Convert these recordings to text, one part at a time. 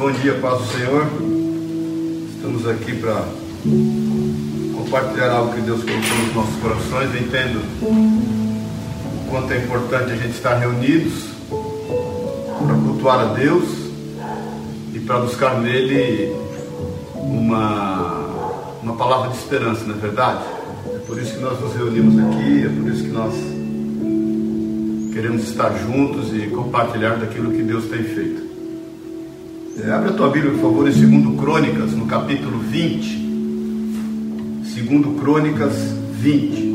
Bom dia, paz do Senhor. Estamos aqui para compartilhar algo que Deus colocou nos nossos corações. Eu entendo o quanto é importante a gente estar reunidos para cultuar a Deus e para buscar nele uma, uma palavra de esperança, não é verdade? É por isso que nós nos reunimos aqui, é por isso que nós queremos estar juntos e compartilhar daquilo que Deus tem feito. É, abre a tua Bíblia, por favor, em 2 Crônicas, no capítulo 20. 2 Crônicas 20.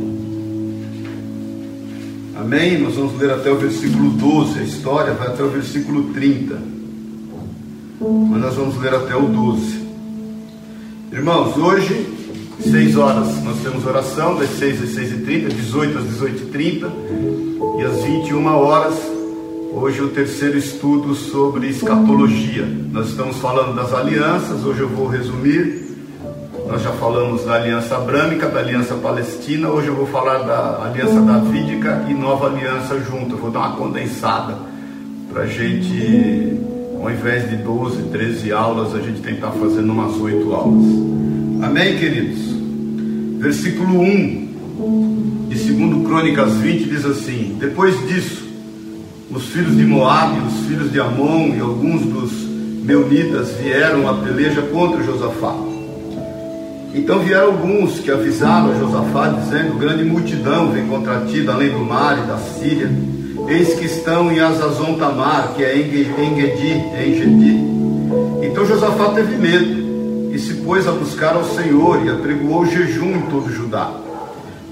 Amém? Nós vamos ler até o versículo 12. A história vai até o versículo 30. Mas nós vamos ler até o 12. Irmãos, hoje, 6 horas, nós temos oração das 6 às 6 e 30, 18 às 18 e 30 e às 21 horas, hoje o terceiro estudo sobre escatologia. Nós estamos falando das alianças, hoje eu vou resumir. Nós já falamos da aliança abrâmica, da aliança palestina, hoje eu vou falar da aliança davídica e nova aliança junto. Eu vou dar uma condensada para a gente, ao invés de 12, 13 aulas, a gente tentar fazer umas 8 aulas. Amém, queridos? Versículo 1 de 2 Crônicas 20 diz assim: Depois disso, os filhos de Moabe, os filhos de Amon e alguns dos meunitas vieram à peleja contra Josafá. Então vieram alguns que avisaram a Josafá, dizendo: Grande multidão vem contra ti, da além do mar e da Síria. Eis que estão em Azazon Tamar, que é é Engedi. Então Josafá teve medo e se pôs a buscar ao Senhor e apregoou jejum em todo Judá.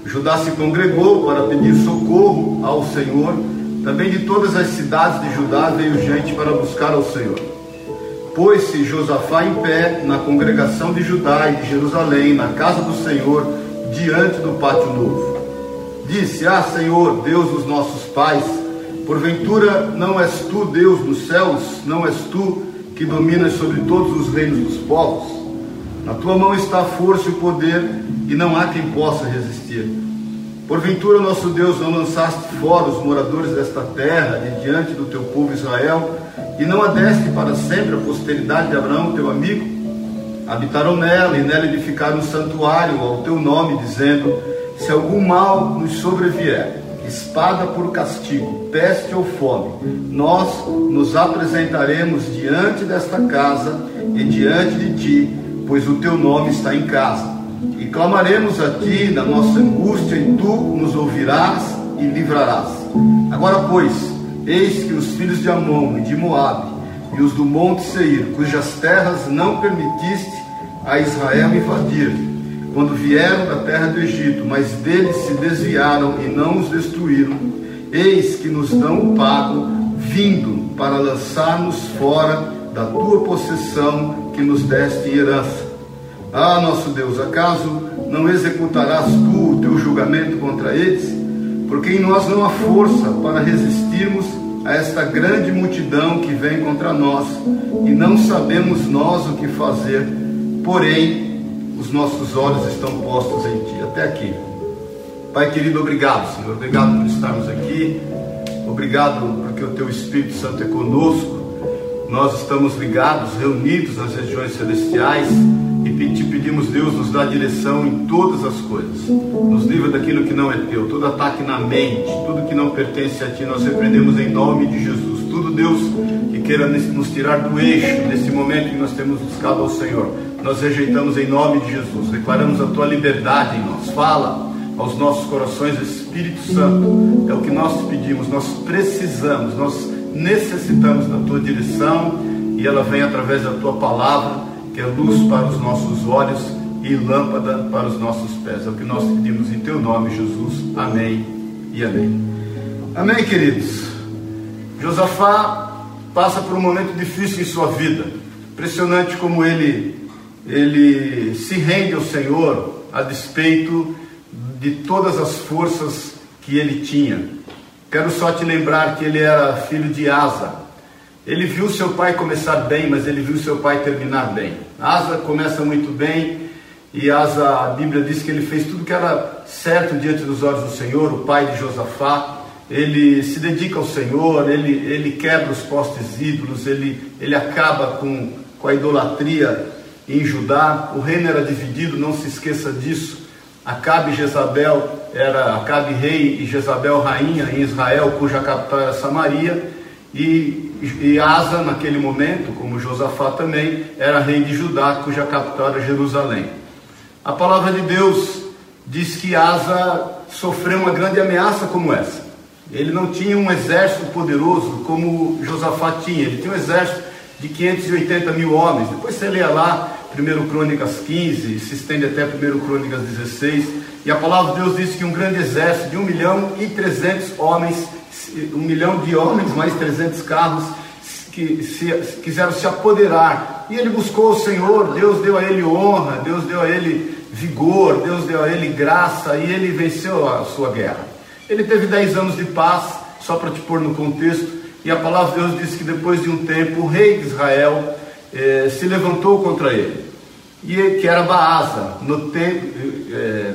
Judá se congregou para pedir socorro ao Senhor. Também de todas as cidades de Judá veio gente para buscar ao Senhor. Pôs-se Josafá em pé na congregação de Judá e de Jerusalém, na casa do Senhor, diante do pátio novo. Disse: Ah, Senhor, Deus dos nossos pais, porventura não és tu Deus dos céus, não és tu que dominas sobre todos os reinos dos povos? Na tua mão está a força e o poder, e não há quem possa resistir. Porventura, nosso Deus, não lançaste fora os moradores desta terra de diante do teu povo Israel, e não adeste para sempre a posteridade de Abraão, teu amigo? Habitaram nela, e nela edificaram um santuário ao teu nome, dizendo: Se algum mal nos sobrevier, espada por castigo, peste ou fome, nós nos apresentaremos diante desta casa e diante de ti, pois o teu nome está em casa. E clamaremos a ti na nossa angústia, e tu nos ouvirás e livrarás. Agora, pois, eis que os filhos de Amon e de Moabe e os do monte Seir, cujas terras não permitiste a Israel invadir, quando vieram da terra do Egito, mas deles se desviaram e não os destruíram, eis que nos dão o pago, vindo para lançar-nos fora da tua possessão que nos deste em herança. Ah, nosso Deus, acaso não executarás tu o teu julgamento contra eles? Porque em nós não há força para resistirmos a esta grande multidão que vem contra nós, e não sabemos nós o que fazer, porém os nossos olhos estão postos em ti. Até aqui. Pai querido, obrigado, Senhor. Obrigado por estarmos aqui. Obrigado porque o teu Espírito Santo é conosco. Nós estamos ligados, reunidos nas regiões celestiais e te pedimos, Deus, nos dá direção em todas as coisas. Nos livra daquilo que não é teu, todo ataque na mente, tudo que não pertence a ti, nós repreendemos em nome de Jesus. Tudo, Deus, que queira nos tirar do eixo nesse momento que nós temos buscado ao Senhor, nós rejeitamos em nome de Jesus. Declaramos a tua liberdade em nós. Fala aos nossos corações, Espírito Santo, é o que nós te pedimos, nós precisamos, nós necessitamos da tua direção e ela vem através da tua palavra que é luz para os nossos olhos e lâmpada para os nossos pés. É o que nós pedimos em teu nome, Jesus. Amém e amém. Amém, queridos. Josafá passa por um momento difícil em sua vida. Impressionante como ele ele se rende ao Senhor a despeito de todas as forças que ele tinha. Quero só te lembrar que ele era filho de Asa, ele viu seu pai começar bem, mas ele viu seu pai terminar bem. Asa começa muito bem e Asa, a Bíblia diz que ele fez tudo que era certo diante dos olhos do Senhor, o pai de Josafá. ele se dedica ao Senhor, ele, ele quebra os postes ídolos, ele, ele acaba com, com a idolatria em Judá. O reino era dividido, não se esqueça disso. Acabe e Jezabel era Acabe rei e Jezabel rainha em Israel, cuja capital era Samaria, e, e Asa, naquele momento, como Josafá também, era rei de Judá, cuja capital era Jerusalém. A palavra de Deus diz que Asa sofreu uma grande ameaça como essa. Ele não tinha um exército poderoso como Josafá tinha, ele tinha um exército de 580 mil homens. Depois você lê lá 1 Crônicas 15, se estende até 1 Crônicas 16, e a palavra de Deus diz que um grande exército de 1 milhão e 300 homens, 1 milhão de homens, mais 300 carros, que se, quiseram se apoderar. E ele buscou o Senhor, Deus deu a ele honra, Deus deu a ele vigor, Deus deu a ele graça e ele venceu a sua guerra. Ele teve 10 anos de paz, só para te pôr no contexto, e a palavra de Deus diz que depois de um tempo o rei de Israel eh, se levantou contra ele, e que era Baasa, no tempo. Eh,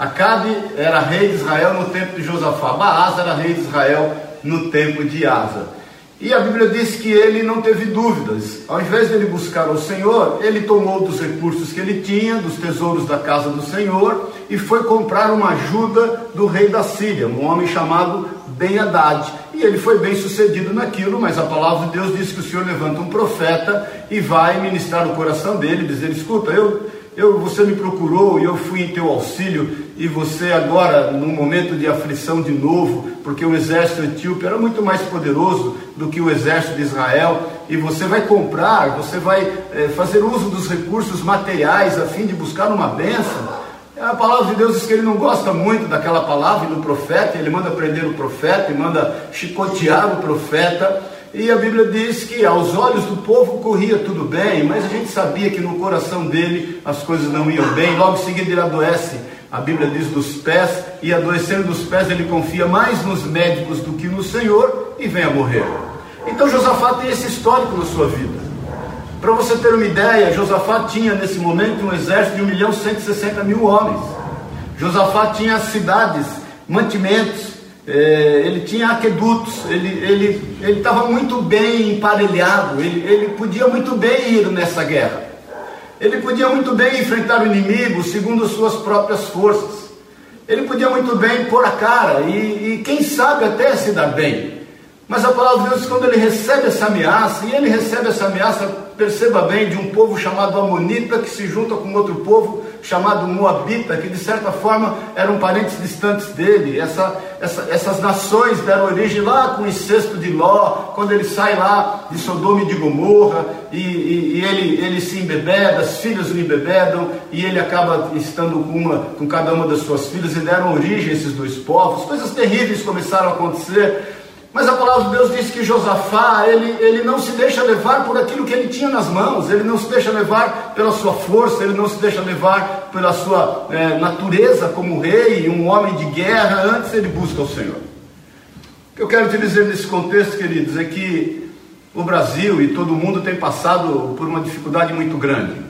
Acabe era rei de Israel no tempo de Josafá, Baasa era rei de Israel no tempo de Asa. E a Bíblia diz que ele não teve dúvidas. Ao invés de ele buscar o Senhor, ele tomou dos recursos que ele tinha, dos tesouros da casa do Senhor, e foi comprar uma ajuda do rei da Síria, um homem chamado Ben-Hadad. E ele foi bem sucedido naquilo, mas a palavra de Deus diz que o Senhor levanta um profeta e vai ministrar no coração dele, dizer: Escuta, eu eu, você me procurou e eu fui em teu auxílio, e você agora, num momento de aflição de novo, porque o exército etíope era muito mais poderoso do que o exército de Israel, e você vai comprar, você vai é, fazer uso dos recursos materiais a fim de buscar uma bênção. A palavra de Deus diz que ele não gosta muito daquela palavra do profeta, ele manda prender o profeta e manda chicotear o profeta. E a Bíblia diz que aos olhos do povo corria tudo bem, mas a gente sabia que no coração dele as coisas não iam bem. Logo em seguida ele adoece, a Bíblia diz dos pés, e adoecendo dos pés ele confia mais nos médicos do que no Senhor e vem a morrer. Então Josafá tem esse histórico na sua vida. Para você ter uma ideia, Josafá tinha nesse momento um exército de 1 milhão e 160 mil homens. Josafá tinha cidades, mantimentos, é, ele tinha aquedutos, ele ele ele estava muito bem emparelhado, ele, ele podia muito bem ir nessa guerra. Ele podia muito bem enfrentar o inimigo segundo suas próprias forças. Ele podia muito bem pôr a cara e, e quem sabe até se dar bem. Mas a palavra de Deus, quando ele recebe essa ameaça, e ele recebe essa ameaça, perceba bem, de um povo chamado Amonita, que se junta com outro povo chamado Moabita, que de certa forma eram parentes distantes dele. Essa, essa, essas nações deram origem lá com o incesto de Ló, quando ele sai lá de Sodoma e de Gomorra, e, e, e ele, ele se embebeda, as filhas o embebedam, e ele acaba estando com, uma, com cada uma das suas filhas, e deram origem a esses dois povos. Coisas terríveis começaram a acontecer. Mas a palavra de Deus diz que Josafá, ele, ele não se deixa levar por aquilo que ele tinha nas mãos, ele não se deixa levar pela sua força, ele não se deixa levar pela sua é, natureza como rei, um homem de guerra, antes ele busca o Senhor. O que eu quero te dizer nesse contexto, queridos, é que o Brasil e todo mundo tem passado por uma dificuldade muito grande.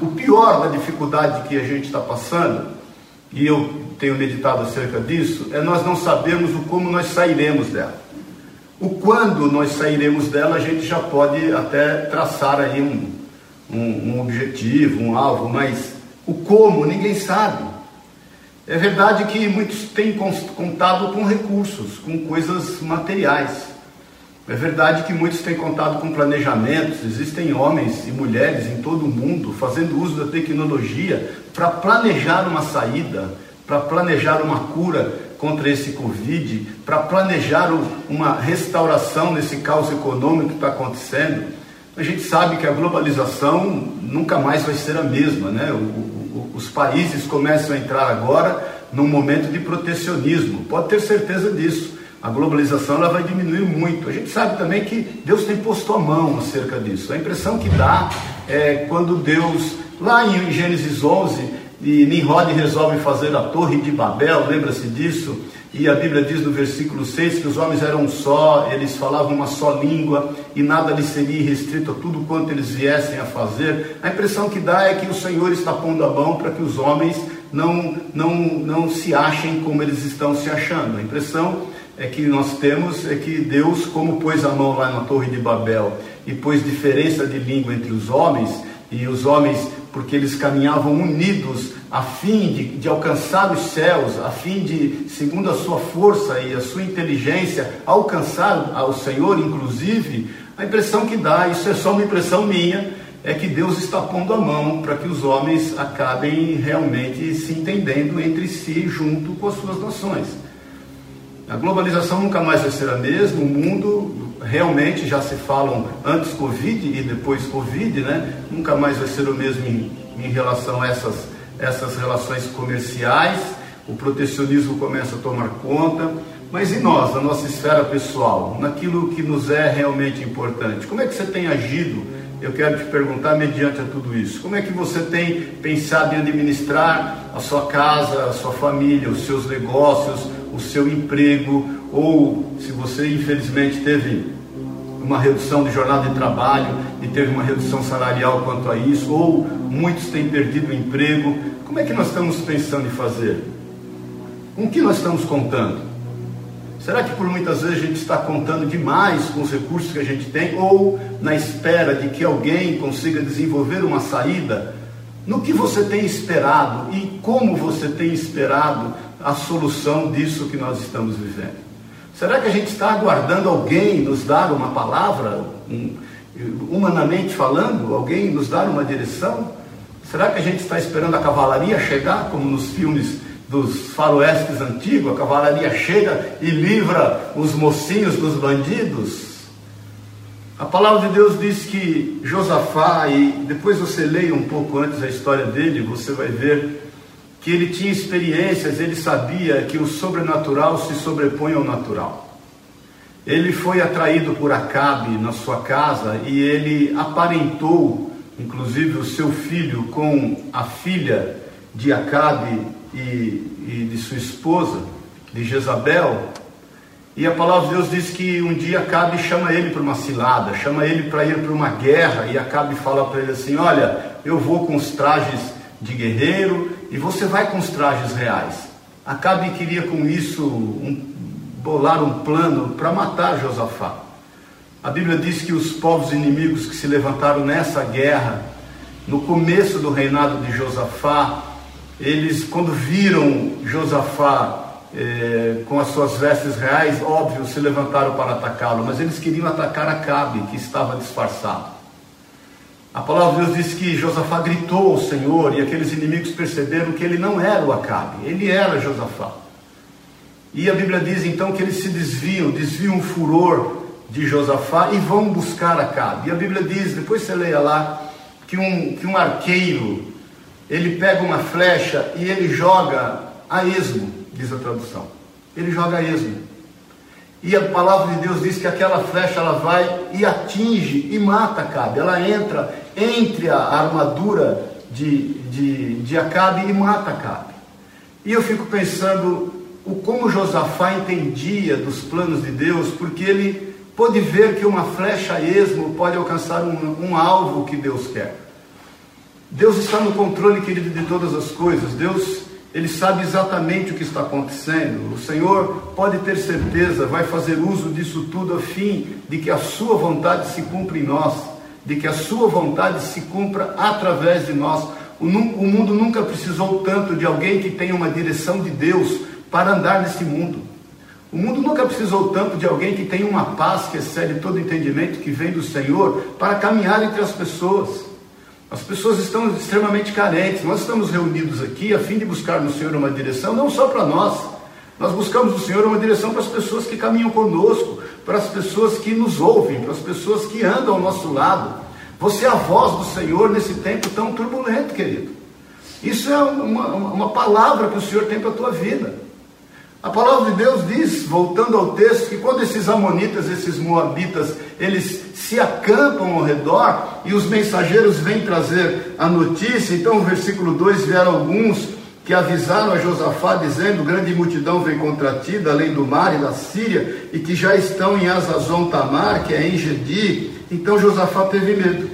O pior da dificuldade que a gente está passando, e eu tenho meditado acerca disso, é nós não sabermos o como nós sairemos dela. O quando nós sairemos dela, a gente já pode até traçar aí um, um, um objetivo, um alvo, mas o como ninguém sabe. É verdade que muitos têm contado com recursos, com coisas materiais. É verdade que muitos têm contado com planejamentos, existem homens e mulheres em todo o mundo fazendo uso da tecnologia para planejar uma saída, para planejar uma cura contra esse Covid, para planejar uma restauração nesse caos econômico que está acontecendo. A gente sabe que a globalização nunca mais vai ser a mesma, né? O, o, os países começam a entrar agora num momento de protecionismo, pode ter certeza disso. A globalização ela vai diminuir muito. A gente sabe também que Deus tem posto a mão acerca disso. A impressão que dá é quando Deus, lá em Gênesis 11, e Nimrod resolve fazer a torre de Babel, lembra-se disso? E a Bíblia diz no versículo 6 que os homens eram só, eles falavam uma só língua e nada lhes seria restrito a tudo quanto eles viessem a fazer. A impressão que dá é que o Senhor está pondo a mão para que os homens não, não, não se achem como eles estão se achando. A impressão é que nós temos é que Deus, como pôs a mão lá na Torre de Babel e pôs diferença de língua entre os homens, e os homens, porque eles caminhavam unidos a fim de, de alcançar os céus, a fim de, segundo a sua força e a sua inteligência, alcançar ao Senhor, inclusive, a impressão que dá, isso é só uma impressão minha, é que Deus está pondo a mão para que os homens acabem realmente se entendendo entre si, junto com as suas nações. A globalização nunca mais vai ser a mesma, o mundo realmente já se falam antes Covid e depois Covid, né? Nunca mais vai ser o mesmo em, em relação a essas, essas relações comerciais, o protecionismo começa a tomar conta, mas e nós, na nossa esfera pessoal, naquilo que nos é realmente importante? Como é que você tem agido? Eu quero te perguntar, mediante a tudo isso, como é que você tem pensado em administrar a sua casa, a sua família, os seus negócios, o seu emprego, ou se você infelizmente teve uma redução de jornada de trabalho e teve uma redução salarial quanto a isso, ou muitos têm perdido o emprego, como é que nós estamos pensando em fazer? Com que nós estamos contando? Será que por muitas vezes a gente está contando demais com os recursos que a gente tem, ou na espera de que alguém consiga desenvolver uma saída? No que você tem esperado e como você tem esperado a solução disso que nós estamos vivendo? Será que a gente está aguardando alguém nos dar uma palavra, um, humanamente falando, alguém nos dar uma direção? Será que a gente está esperando a cavalaria chegar, como nos filmes dos faroestes antigos? A cavalaria chega e livra os mocinhos dos bandidos? A palavra de Deus diz que Josafá, e depois você leia um pouco antes a história dele, você vai ver que ele tinha experiências, ele sabia que o sobrenatural se sobrepõe ao natural. Ele foi atraído por Acabe na sua casa e ele aparentou, inclusive, o seu filho com a filha de Acabe e, e de sua esposa, de Jezabel. E a palavra de Deus diz que um dia Acabe chama ele para uma cilada, chama ele para ir para uma guerra, e Acabe fala para ele assim: Olha, eu vou com os trajes de guerreiro e você vai com os trajes reais. Acabe queria com isso um, bolar um plano para matar Josafá. A Bíblia diz que os povos inimigos que se levantaram nessa guerra, no começo do reinado de Josafá, eles, quando viram Josafá eh, com as suas vestes reais, óbvio, se levantaram para atacá-lo, mas eles queriam atacar Acabe, que estava disfarçado. A palavra de Deus diz que Josafá gritou ao Senhor e aqueles inimigos perceberam que ele não era o Acabe, ele era Josafá. E a Bíblia diz então que eles se desviam, desviam o furor de Josafá e vão buscar Acabe. E a Bíblia diz, depois você leia lá, que um, que um arqueiro, ele pega uma flecha e ele joga a esmo, diz a tradução. Ele joga a esmo. E a palavra de Deus diz que aquela flecha ela vai e atinge e mata Acabe. Ela entra entre a armadura de, de, de Acabe e mata Acabe. E eu fico pensando o como Josafá entendia dos planos de Deus, porque ele pôde ver que uma flecha esmo pode alcançar um, um alvo que Deus quer. Deus está no controle, querido, de todas as coisas. Deus ele sabe exatamente o que está acontecendo. O Senhor pode ter certeza, vai fazer uso disso tudo a fim de que a sua vontade se cumpra em nós, de que a sua vontade se cumpra através de nós. O, o mundo nunca precisou tanto de alguém que tenha uma direção de Deus para andar nesse mundo. O mundo nunca precisou tanto de alguém que tenha uma paz que excede todo entendimento que vem do Senhor para caminhar entre as pessoas. As pessoas estão extremamente carentes. Nós estamos reunidos aqui a fim de buscar no Senhor uma direção, não só para nós. Nós buscamos no Senhor uma direção para as pessoas que caminham conosco, para as pessoas que nos ouvem, para as pessoas que andam ao nosso lado. Você é a voz do Senhor nesse tempo tão turbulento, querido. Isso é uma, uma palavra que o Senhor tem para a tua vida. A palavra de Deus diz, voltando ao texto, que quando esses amonitas, esses moabitas, eles se acampam ao redor e os mensageiros vêm trazer a notícia, então no versículo 2 vieram alguns que avisaram a Josafá, dizendo: Grande multidão vem contra ti, além do mar e da Síria, e que já estão em Azazon Tamar, que é em Gedi. Então Josafá teve medo.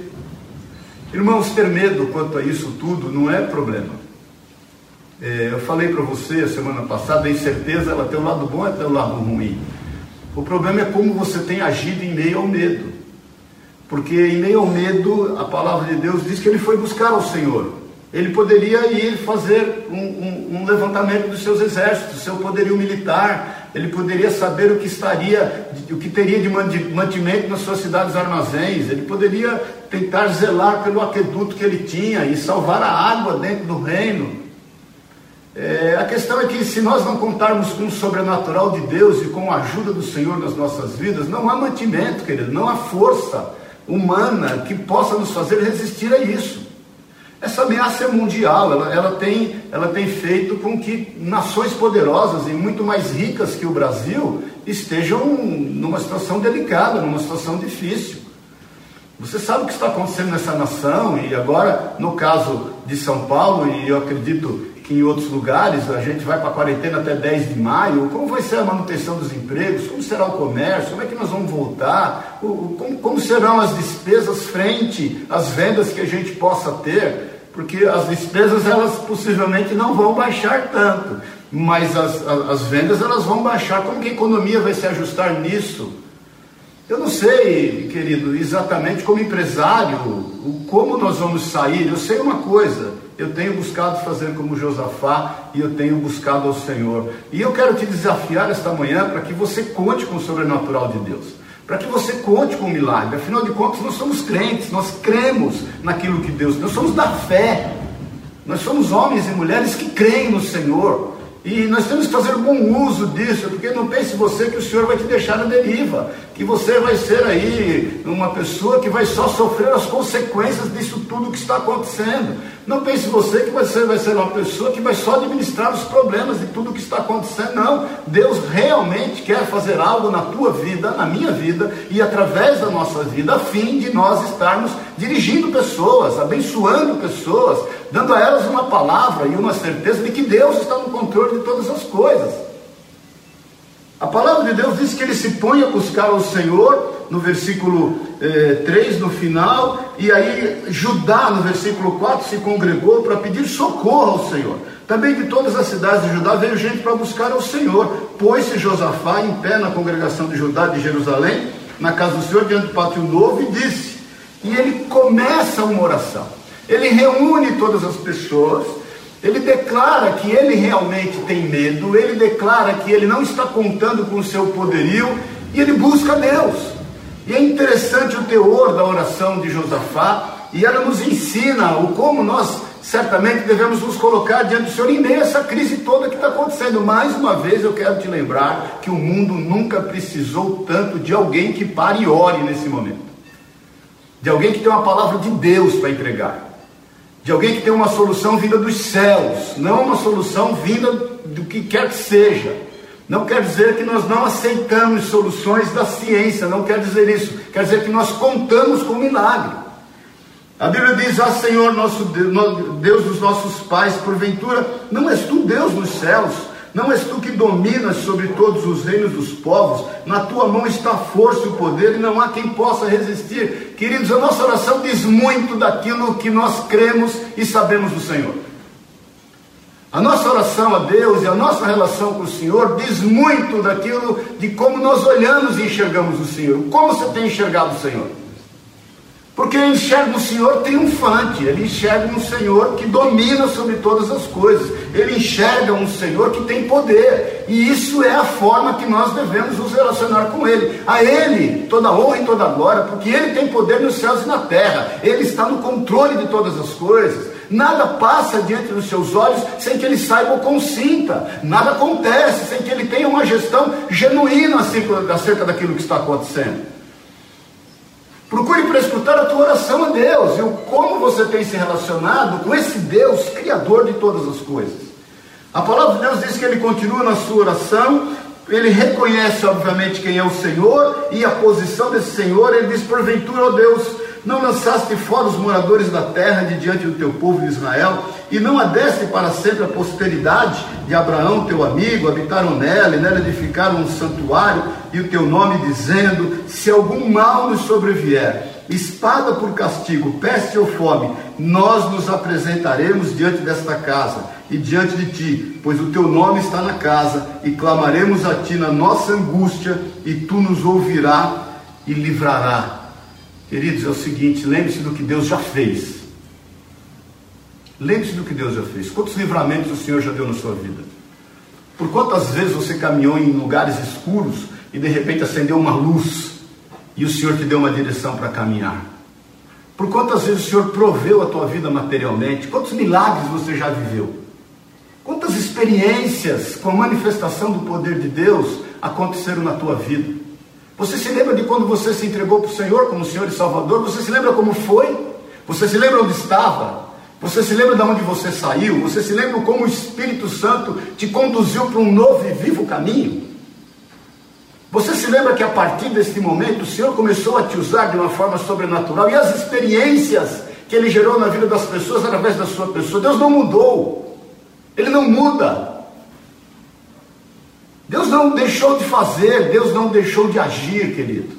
Irmãos, ter medo quanto a isso tudo não é problema. É, eu falei para você a semana passada, a incerteza ela tem um lado bom e tem um lado ruim. O problema é como você tem agido em meio ao medo. Porque em meio ao medo, a palavra de Deus diz que ele foi buscar o Senhor. Ele poderia ir fazer um, um, um levantamento dos seus exércitos, seu poderio militar, ele poderia saber o que estaria, o que teria de mantimento nas suas cidades armazéns, ele poderia tentar zelar pelo aqueduto que ele tinha e salvar a água dentro do reino. É, a questão é que se nós não contarmos com o sobrenatural de Deus e com a ajuda do Senhor nas nossas vidas, não há mantimento, querido, não há força humana que possa nos fazer resistir a isso. Essa ameaça é mundial, ela, ela, tem, ela tem feito com que nações poderosas e muito mais ricas que o Brasil estejam numa situação delicada, numa situação difícil. Você sabe o que está acontecendo nessa nação, e agora, no caso de São Paulo, e eu acredito que em outros lugares, a gente vai para a quarentena até 10 de maio, como vai ser a manutenção dos empregos, como será o comércio, como é que nós vamos voltar, como, como serão as despesas frente às vendas que a gente possa ter porque as despesas elas possivelmente não vão baixar tanto, mas as, as, as, vendas elas vão baixar. Como que a economia vai se ajustar nisso? Eu não sei, querido, exatamente como empresário, como nós vamos sair. Eu sei uma coisa, eu tenho buscado fazer como Josafá e eu tenho buscado ao Senhor. E eu quero te desafiar esta manhã para que você conte com o sobrenatural de Deus para que você conte com o milagre. Afinal de contas, nós somos crentes, nós cremos naquilo que Deus, nós somos da fé. Nós somos homens e mulheres que creem no Senhor. E nós temos que fazer bom uso disso, porque não pense você que o Senhor vai te deixar na deriva, que você vai ser aí uma pessoa que vai só sofrer as consequências disso tudo que está acontecendo. Não pense você que você vai ser uma pessoa que vai só administrar os problemas de tudo que está acontecendo. Não, Deus realmente quer fazer algo na tua vida, na minha vida e através da nossa vida, a fim de nós estarmos dirigindo pessoas, abençoando pessoas, dando a elas uma palavra e uma certeza de que Deus está no controle de todas as coisas. A palavra de Deus diz que ele se põe a buscar o Senhor, no versículo eh, 3, no final, e aí Judá, no versículo 4, se congregou para pedir socorro ao Senhor. Também de todas as cidades de Judá veio gente para buscar ao Senhor. Pôs-se Josafá em pé na congregação de Judá de Jerusalém, na casa do Senhor, diante do pátio novo, e disse: e ele começa uma oração. Ele reúne todas as pessoas, ele declara que ele realmente tem medo, ele declara que ele não está contando com o seu poderio e ele busca Deus. E é interessante o teor da oração de Josafá, e ela nos ensina o como nós certamente devemos nos colocar diante do Senhor em meio a essa crise toda que está acontecendo. Mais uma vez eu quero te lembrar que o mundo nunca precisou tanto de alguém que pare e ore nesse momento de alguém que tem uma palavra de Deus para entregar, de alguém que tem uma solução vinda dos céus, não uma solução vinda do que quer que seja. Não quer dizer que nós não aceitamos soluções da ciência, não quer dizer isso. Quer dizer que nós contamos com milagre. A Bíblia diz: Ah, Senhor, nosso Deus, Deus dos nossos pais, porventura, não és tu Deus nos céus, não és tu que dominas sobre todos os reinos dos povos, na tua mão está a força e o poder, e não há quem possa resistir. Queridos, a nossa oração diz muito daquilo que nós cremos e sabemos do Senhor. A nossa oração a Deus e a nossa relação com o Senhor diz muito daquilo de como nós olhamos e enxergamos o Senhor. Como você tem enxergado o Senhor? Porque ele enxerga um Senhor triunfante, ele enxerga um Senhor que domina sobre todas as coisas, ele enxerga um Senhor que tem poder, e isso é a forma que nós devemos nos relacionar com Ele. A Ele toda honra e toda glória, porque Ele tem poder nos céus e na terra, Ele está no controle de todas as coisas. Nada passa diante dos seus olhos sem que ele saiba ou consinta. Nada acontece sem que ele tenha uma gestão genuína acerca daquilo que está acontecendo. Procure para escutar a tua oração a Deus e o como você tem se relacionado com esse Deus, Criador de todas as coisas. A palavra de Deus diz que ele continua na sua oração, ele reconhece, obviamente, quem é o Senhor e a posição desse Senhor. Ele diz: Porventura, ó Deus, não lançaste fora os moradores da terra de diante do teu povo Israel, e não adeste para sempre a posteridade de Abraão, teu amigo, habitaram nela, e nela edificaram um santuário, e o teu nome, dizendo: Se algum mal nos sobrevier, espada por castigo, peste ou fome, nós nos apresentaremos diante desta casa, e diante de ti, pois o teu nome está na casa, e clamaremos a ti na nossa angústia, e tu nos ouvirá e livrará. Queridos, é o seguinte: lembre-se do que Deus já fez. Lembre-se do que Deus já fez. Quantos livramentos o Senhor já deu na sua vida? Por quantas vezes você caminhou em lugares escuros e de repente acendeu uma luz e o Senhor te deu uma direção para caminhar? Por quantas vezes o Senhor proveu a tua vida materialmente? Quantos milagres você já viveu? Quantas experiências com a manifestação do poder de Deus aconteceram na tua vida? Você se lembra de quando você se entregou para o Senhor como Senhor e Salvador? Você se lembra como foi? Você se lembra onde estava? Você se lembra de onde você saiu? Você se lembra como o Espírito Santo te conduziu para um novo e vivo caminho? Você se lembra que a partir deste momento o Senhor começou a te usar de uma forma sobrenatural e as experiências que Ele gerou na vida das pessoas através da sua pessoa? Deus não mudou, Ele não muda. Deus não deixou de fazer, Deus não deixou de agir, querido.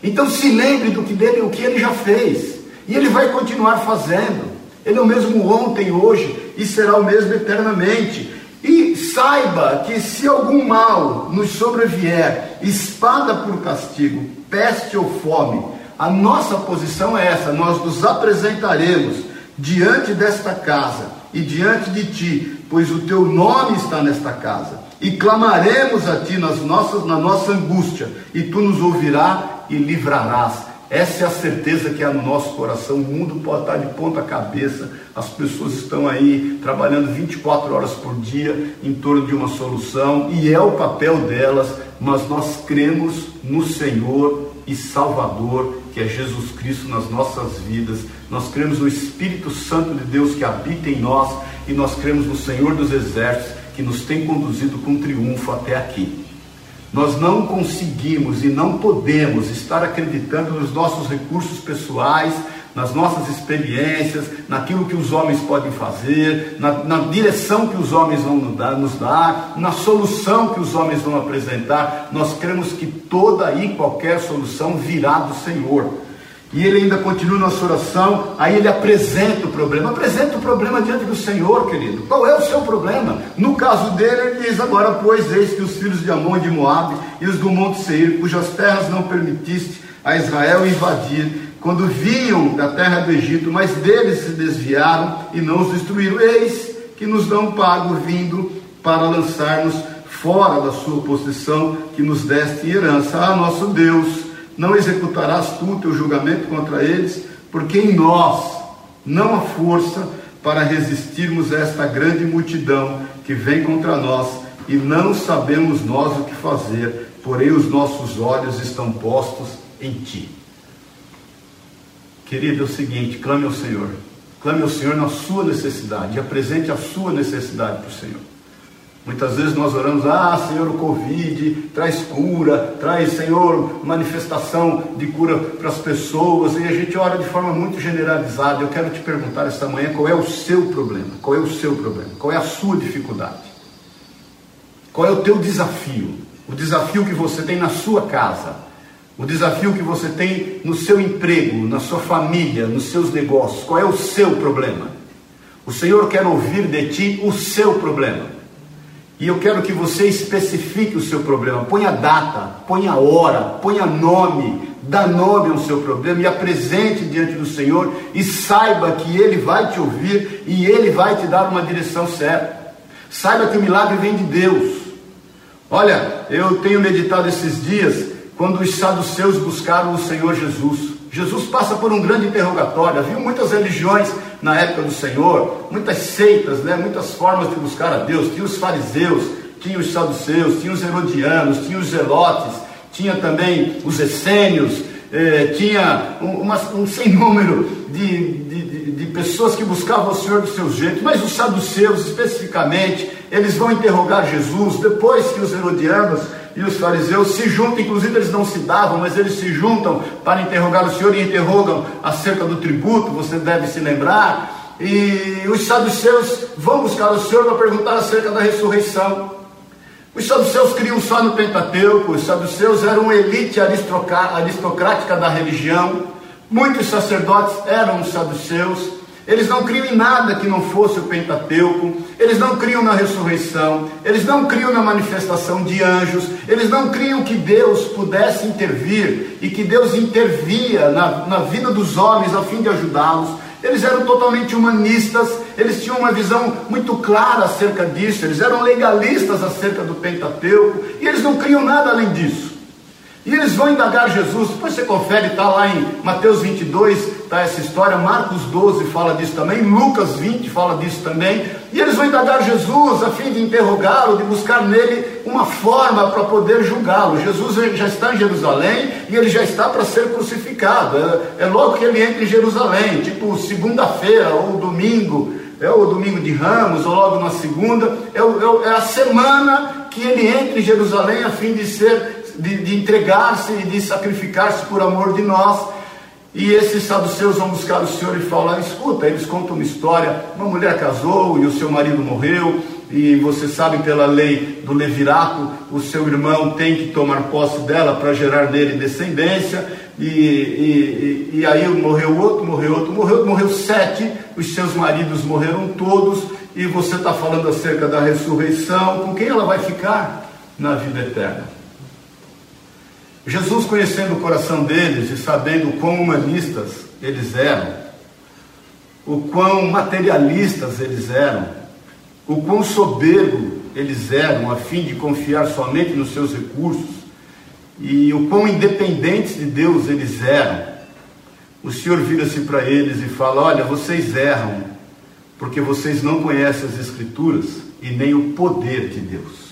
Então se lembre do que dele, o que ele já fez, e ele vai continuar fazendo. Ele é o mesmo ontem, hoje e será o mesmo eternamente. E saiba que se algum mal nos sobrevier, espada por castigo, peste ou fome, a nossa posição é essa: nós nos apresentaremos diante desta casa e diante de ti, pois o teu nome está nesta casa e clamaremos a Ti nas nossas, na nossa angústia, e Tu nos ouvirás e livrarás. Essa é a certeza que há no nosso coração. O mundo pode estar de ponta cabeça, as pessoas estão aí trabalhando 24 horas por dia em torno de uma solução, e é o papel delas, mas nós cremos no Senhor e Salvador, que é Jesus Cristo nas nossas vidas. Nós cremos no Espírito Santo de Deus que habita em nós, e nós cremos no Senhor dos Exércitos que nos tem conduzido com triunfo até aqui. Nós não conseguimos e não podemos estar acreditando nos nossos recursos pessoais, nas nossas experiências, naquilo que os homens podem fazer, na, na direção que os homens vão nos dar, nos dar, na solução que os homens vão apresentar. Nós cremos que toda e qualquer solução virá do Senhor. E ele ainda continua na sua oração, aí ele apresenta o problema. Apresenta o problema diante do Senhor, querido. Qual é o seu problema? No caso dele, ele diz agora, pois, eis que os filhos de Amon e de Moabe e os do Monte Seir, cujas terras não permitiste a Israel invadir, quando vinham da terra do Egito, mas deles se desviaram e não os destruíram. Eis que nos dão pago vindo para lançar-nos fora da sua possessão que nos deste em herança. Ah, nosso Deus, não executarás tu teu julgamento contra eles, porque em nós não há força para resistirmos a esta grande multidão que vem contra nós, e não sabemos nós o que fazer, porém os nossos olhos estão postos em ti. Querido, é o seguinte: clame ao Senhor, clame ao Senhor na sua necessidade, apresente a sua necessidade para o Senhor. Muitas vezes nós oramos, ah, Senhor, o Covid traz cura, traz, Senhor, manifestação de cura para as pessoas, e a gente ora de forma muito generalizada. Eu quero te perguntar esta manhã qual é o seu problema, qual é o seu problema, qual é a sua dificuldade, qual é o teu desafio, o desafio que você tem na sua casa, o desafio que você tem no seu emprego, na sua família, nos seus negócios, qual é o seu problema? O Senhor quer ouvir de ti o seu problema. E eu quero que você especifique o seu problema, ponha data, ponha hora, ponha nome, dá nome ao seu problema e apresente diante do Senhor e saiba que Ele vai te ouvir e Ele vai te dar uma direção certa. Saiba que o milagre vem de Deus. Olha, eu tenho meditado esses dias quando os saduceus buscaram o Senhor Jesus. Jesus passa por um grande interrogatório. Havia muitas religiões na época do Senhor, muitas seitas, né, muitas formas de buscar a Deus. Tinha os fariseus, tinha os saduceus, tinha os herodianos, tinha os zelotes, tinha também os essênios, eh, tinha um, uma, um sem número de, de, de pessoas que buscavam o Senhor do seu jeito, mas os saduceus especificamente, eles vão interrogar Jesus depois que os herodianos e os fariseus se juntam, inclusive eles não se davam, mas eles se juntam para interrogar o Senhor e interrogam acerca do tributo, você deve se lembrar. E os saduceus vão buscar o Senhor para perguntar acerca da ressurreição. Os saduceus criam só no Pentateuco, os saduceus eram uma elite aristocrática da religião, muitos sacerdotes eram saduceus, Eles não criam em nada que não fosse o Pentateuco, eles não criam na ressurreição, eles não criam na manifestação de anjos, eles não criam que Deus pudesse intervir e que Deus intervia na, na vida dos homens a fim de ajudá-los. Eles eram totalmente humanistas, eles tinham uma visão muito clara acerca disso, eles eram legalistas acerca do Pentateuco. E eles não criam nada além disso. E eles vão indagar Jesus, depois você confere, está lá em Mateus 22, está essa história, Marcos 12 fala disso também, Lucas 20 fala disso também, e eles vão indagar Jesus a fim de interrogá-lo, de buscar nele uma forma para poder julgá-lo. Jesus já está em Jerusalém e ele já está para ser crucificado, é, é logo que ele entra em Jerusalém, tipo segunda-feira ou domingo, é o domingo de Ramos, ou logo na segunda, é, é, é a semana que ele entra em Jerusalém a fim de ser de, de entregar-se e de sacrificar-se por amor de nós. E esses saduceus vão buscar o Senhor e falam: escuta, eles contam uma história: uma mulher casou e o seu marido morreu, e você sabe pela lei do levirato, o seu irmão tem que tomar posse dela para gerar nele descendência, e, e, e, aí morreu outro, morreu outro, morreu, morreu sete, os seus maridos morreram todos, e você está falando acerca da ressurreição, com quem ela vai ficar? Na vida eterna? Jesus, conhecendo o coração deles e sabendo quão humanistas eles eram, o quão materialistas eles eram, o quão soberbo eles eram, a fim de confiar somente nos seus recursos, e o quão independentes de Deus eles eram, o Senhor vira-se para eles e fala: Olha, vocês erram, porque vocês não conhecem as Escrituras e nem o poder de Deus.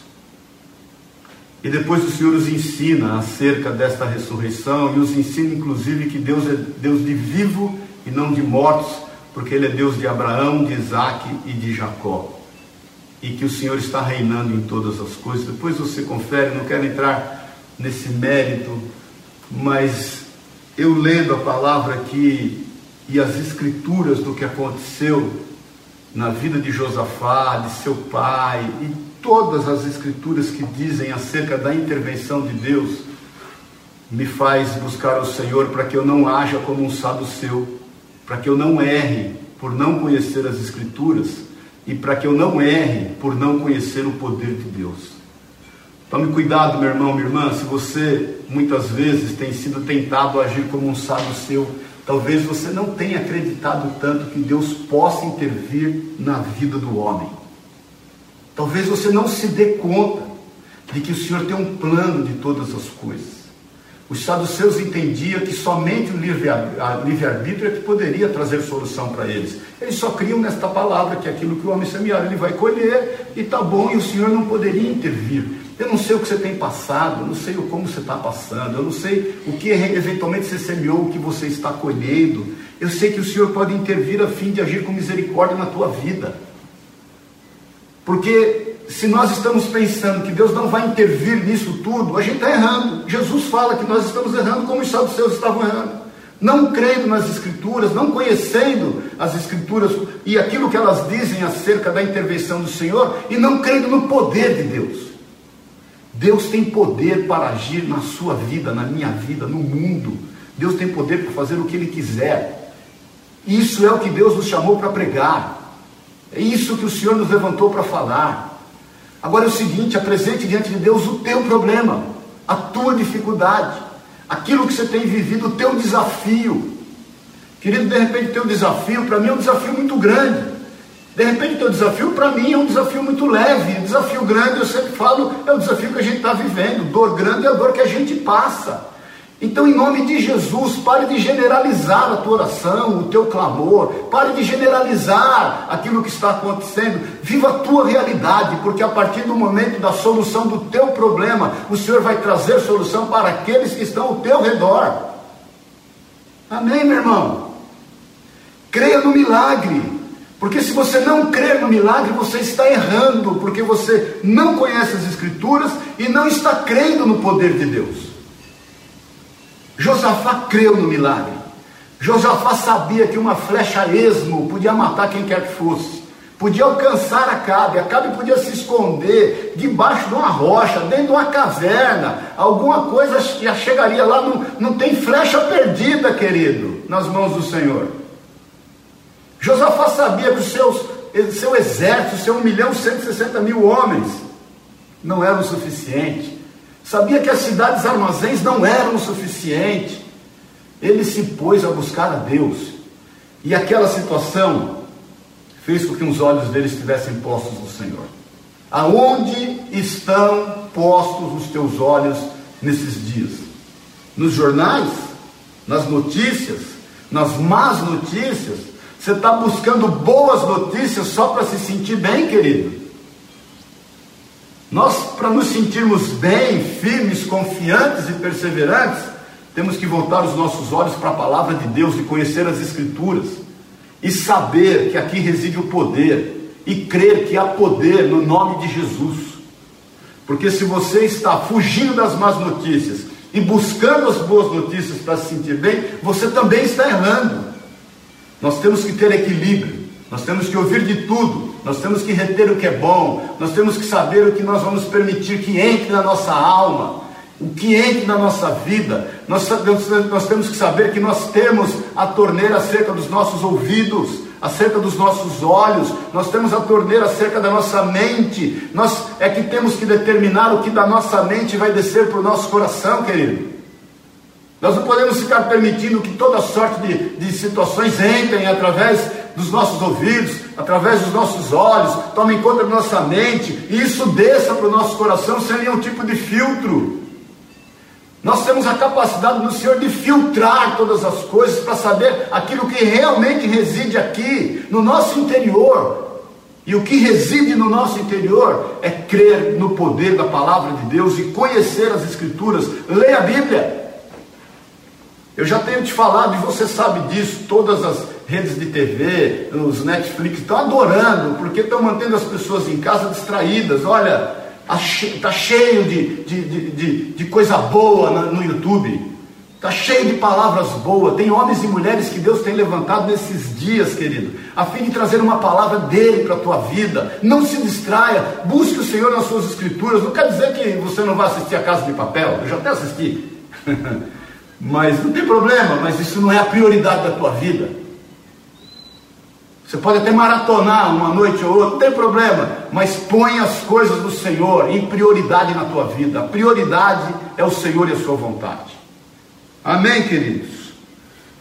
E depois o Senhor os ensina acerca desta ressurreição e os ensina inclusive que Deus é Deus de vivo e não de mortos, porque Ele é Deus de Abraão, de Isaac e de Jacó. E que o Senhor está reinando em todas as coisas. Depois você confere, não quero entrar nesse mérito, mas eu lendo a palavra aqui e as escrituras do que aconteceu na vida de Josafá, de seu pai e todas as escrituras que dizem acerca da intervenção de Deus, me faz buscar o Senhor para que eu não haja como um saduceu, para que eu não erre por não conhecer as escrituras e para que eu não erre por não conhecer o poder de Deus. Tome cuidado, meu irmão, minha irmã, se você muitas vezes tem sido tentado a agir como um saduceu, talvez você não tenha acreditado tanto que Deus possa intervir na vida do homem. Talvez você não se dê conta de que o Senhor tem um plano de todas as coisas. Os saduceus entendiam que somente o livre-arbítrio é que poderia trazer solução para eles. Eles só criam nesta palavra que aquilo que o homem semear ele vai colher e está bom, e o Senhor não poderia intervir. Eu não sei o que você tem passado, eu não sei como você está passando, eu não sei o que eventualmente você semeou, o que você está colhendo. Eu sei que o Senhor pode intervir a fim de agir com misericórdia na tua vida. Porque se nós estamos pensando que Deus não vai intervir nisso tudo, a gente está errando. Jesus fala que nós estamos errando como os saduceus estavam errando. Não crendo nas Escrituras, não conhecendo as Escrituras e aquilo que elas dizem acerca da intervenção do Senhor e não crendo no poder de Deus. Deus tem poder para agir na sua vida, na minha vida, no mundo. Deus tem poder para fazer o que Ele quiser. Isso é o que Deus nos chamou para pregar. É isso que o Senhor nos levantou para falar. Agora é o seguinte: apresente diante de Deus o teu problema, a tua dificuldade, aquilo que você tem vivido, o teu desafio. Querido, de repente, teu desafio, para mim, é um desafio muito grande. De repente, teu desafio, para mim, é um desafio muito leve. Desafio grande, eu sempre falo, é o desafio que a gente está vivendo. Dor grande é a dor que a gente passa. Então, em nome de Jesus, pare de generalizar a tua oração, o teu clamor, pare de generalizar aquilo que está acontecendo, viva a tua realidade, porque a partir do momento da solução do teu problema, o Senhor vai trazer solução para aqueles que estão ao teu redor. Amém, meu irmão? Creia no milagre, porque se você não crer no milagre, você está errando, porque você não conhece as Escrituras e não está crendo no poder de Deus. Josafá creu no milagre. Josafá sabia que uma flecha esmo podia matar quem quer que fosse. Podia alcançar Acabe. Acabe podia se esconder debaixo de uma rocha, dentro de uma caverna. Alguma coisa já chegaria lá. Não, não tem flecha perdida, querido, nas mãos do Senhor. Josafá sabia que os seus, seu exército, seu 1 milhão e 160 mil homens, não eram o suficiente. Sabia que as cidades armazéns não eram o suficiente. Ele se pôs a buscar a Deus. E aquela situação fez com que os olhos dele estivessem postos no Senhor. Aonde estão postos os teus olhos nesses dias? Nos jornais? Nas notícias? Nas más notícias? Você está buscando boas notícias só para se sentir bem, querido? Nós, para nos sentirmos bem, firmes, confiantes e perseverantes, temos que voltar os nossos olhos para a palavra de Deus e conhecer as Escrituras e saber que aqui reside o poder e crer que há poder no nome de Jesus. Porque se você está fugindo das más notícias e buscando as boas notícias para se sentir bem, você também está errando. Nós temos que ter equilíbrio, nós temos que ouvir de tudo, nós temos que reter o que é bom, nós temos que saber o que nós vamos permitir que entre na nossa alma, o que entre na nossa vida. Nós, nós, temos que saber que nós temos a torneira acerca dos nossos ouvidos, acerca dos nossos olhos, nós temos a torneira acerca da nossa mente. Nós é que temos que determinar o que da nossa mente vai descer para o nosso coração, querido. Nós não podemos ficar permitindo que toda sorte de, de situações entrem através dos nossos ouvidos, através dos nossos olhos, tomem conta da nossa mente, e isso desça para o nosso coração sem nenhum tipo de filtro. Nós temos a capacidade no Senhor de filtrar todas as coisas para saber aquilo que realmente reside aqui, no nosso interior. E o que reside no nosso interior é crer no poder da palavra de Deus e conhecer as Escrituras. Leia a Bíblia. Eu já tenho te falado, e você sabe disso, todas as redes de TV, os Netflix estão adorando, porque estão mantendo as pessoas em casa distraídas. Olha, está cheio de, de, de, de, coisa boa no YouTube. Está cheio de palavras boas. Tem homens e mulheres que Deus tem levantado nesses dias, querido, a fim de trazer uma palavra dele para a tua vida. Não se distraia, busque o Senhor nas suas escrituras. Não quer dizer que você não vai assistir a Casa de Papel, eu já até assisti. mas não tem problema, mas isso não é a prioridade da tua vida. Você pode até maratonar uma noite ou outra, não tem problema, mas põe as coisas do Senhor em prioridade na tua vida. A prioridade é o Senhor e a sua vontade. Amém, queridos?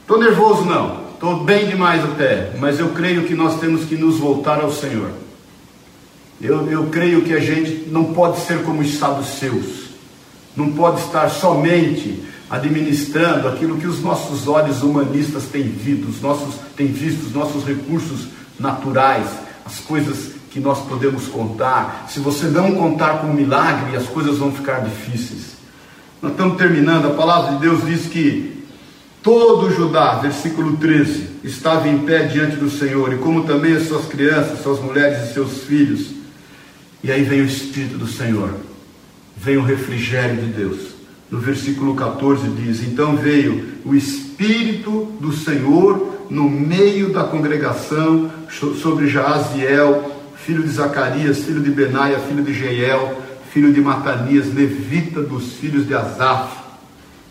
Estou nervoso não, estou bem demais até, mas eu creio que nós temos que nos voltar ao Senhor. Eu, eu creio que a gente não pode ser como os seus, não pode estar somente administrando aquilo que os nossos olhos humanistas têm visto, os nossos, têm visto, os nossos recursos naturais, as coisas que nós podemos contar. Se você não contar com um milagre, as coisas vão ficar difíceis. Nós estamos terminando, a palavra de Deus diz que todo Judá, versículo 13, estava em pé diante do Senhor, e como também as suas crianças, suas mulheres e seus filhos. E aí vem o Espírito do Senhor, vem o refrigério de Deus no versículo 14 diz: Então veio o Espírito do Senhor no meio da congregação sobre Jaaziel, filho de Zacarias, filho de Benaia, filho de Jeiel, filho de Matanias, levita dos filhos de Asaf,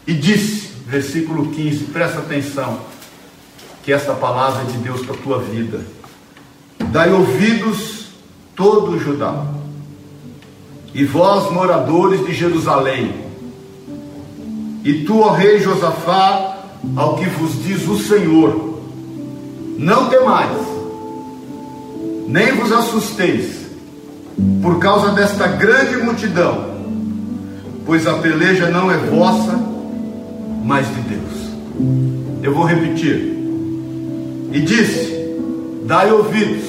e disse, versículo 15, presta atenção, que esta palavra é de Deus para a tua vida. Dai ouvidos todo Judá, e vós, moradores de Jerusalém, e tu, ó rei Josafá, ao que vos diz o Senhor, não temais, nem vos assusteis, por causa desta grande multidão, pois a peleja não é vossa, mas de Deus. Eu vou repetir. E disse: Dai ouvidos,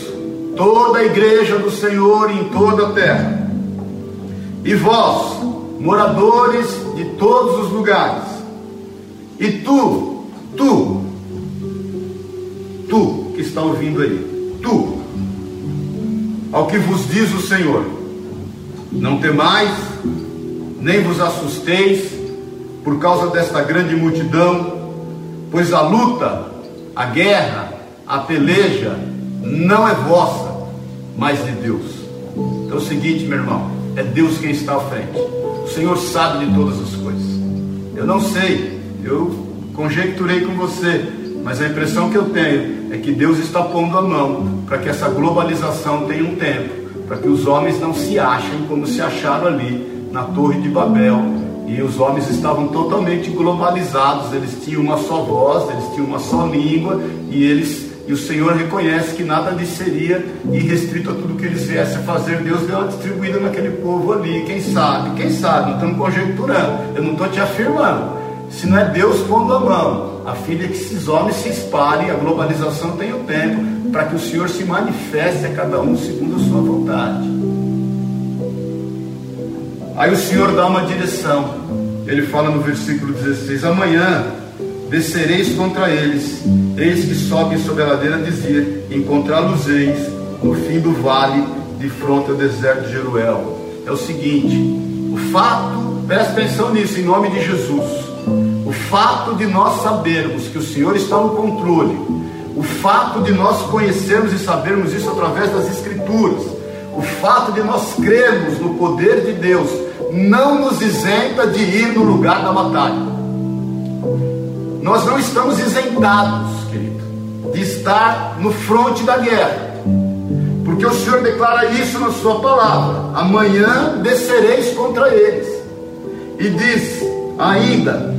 toda a igreja do Senhor em toda a terra, e vós, moradores de todos os lugares. E tu, tu, tu que está ouvindo aí, tu, ao que vos diz o Senhor, não temais, nem vos assusteis por causa desta grande multidão, pois a luta, a guerra, a peleja não é vossa, mas de Deus. Então é o seguinte, meu irmão, é Deus quem está à frente. O Senhor sabe de todas as coisas. Eu não sei, eu conjecturei com você, Mas a impressão que eu tenho é que Deus está pondo a mão para que essa globalização tenha um tempo, para que os homens não se achem como se acharam ali na Torre de Babel. E os homens estavam totalmente globalizados, eles tinham uma só voz, eles tinham uma só língua e eles e o Senhor reconhece que nada lhes seria irrestrito a tudo que eles viessem a fazer. Deus deu uma distribuída naquele povo ali. Quem sabe? Quem sabe? Estamos conjecturando. Eu não estou te afirmando. Se não é Deus pondo a mão, a filha que esses homens se espalhem, a globalização tem o tempo para que o Senhor se manifeste a cada um segundo a sua vontade. Aí o Senhor dá uma direção. Ele fala no versículo 16: Amanhã descereis contra eles. Eis que sobem sobre a ladeira dizer: Encontrá-los-eis no fim do vale, de fronte ao deserto de Jeruel. É o seguinte: o fato, presta atenção nisso, em nome de Jesus. O fato de nós sabermos que o Senhor está no controle, o fato de nós conhecermos e sabermos isso através das Escrituras, o fato de nós crermos no poder de Deus, não nos isenta de ir no lugar da batalha. Nós não estamos isentados, querido, de estar no fronte da guerra. Porque o Senhor declara isso na sua palavra: amanhã descereis contra eles. E diz ainda: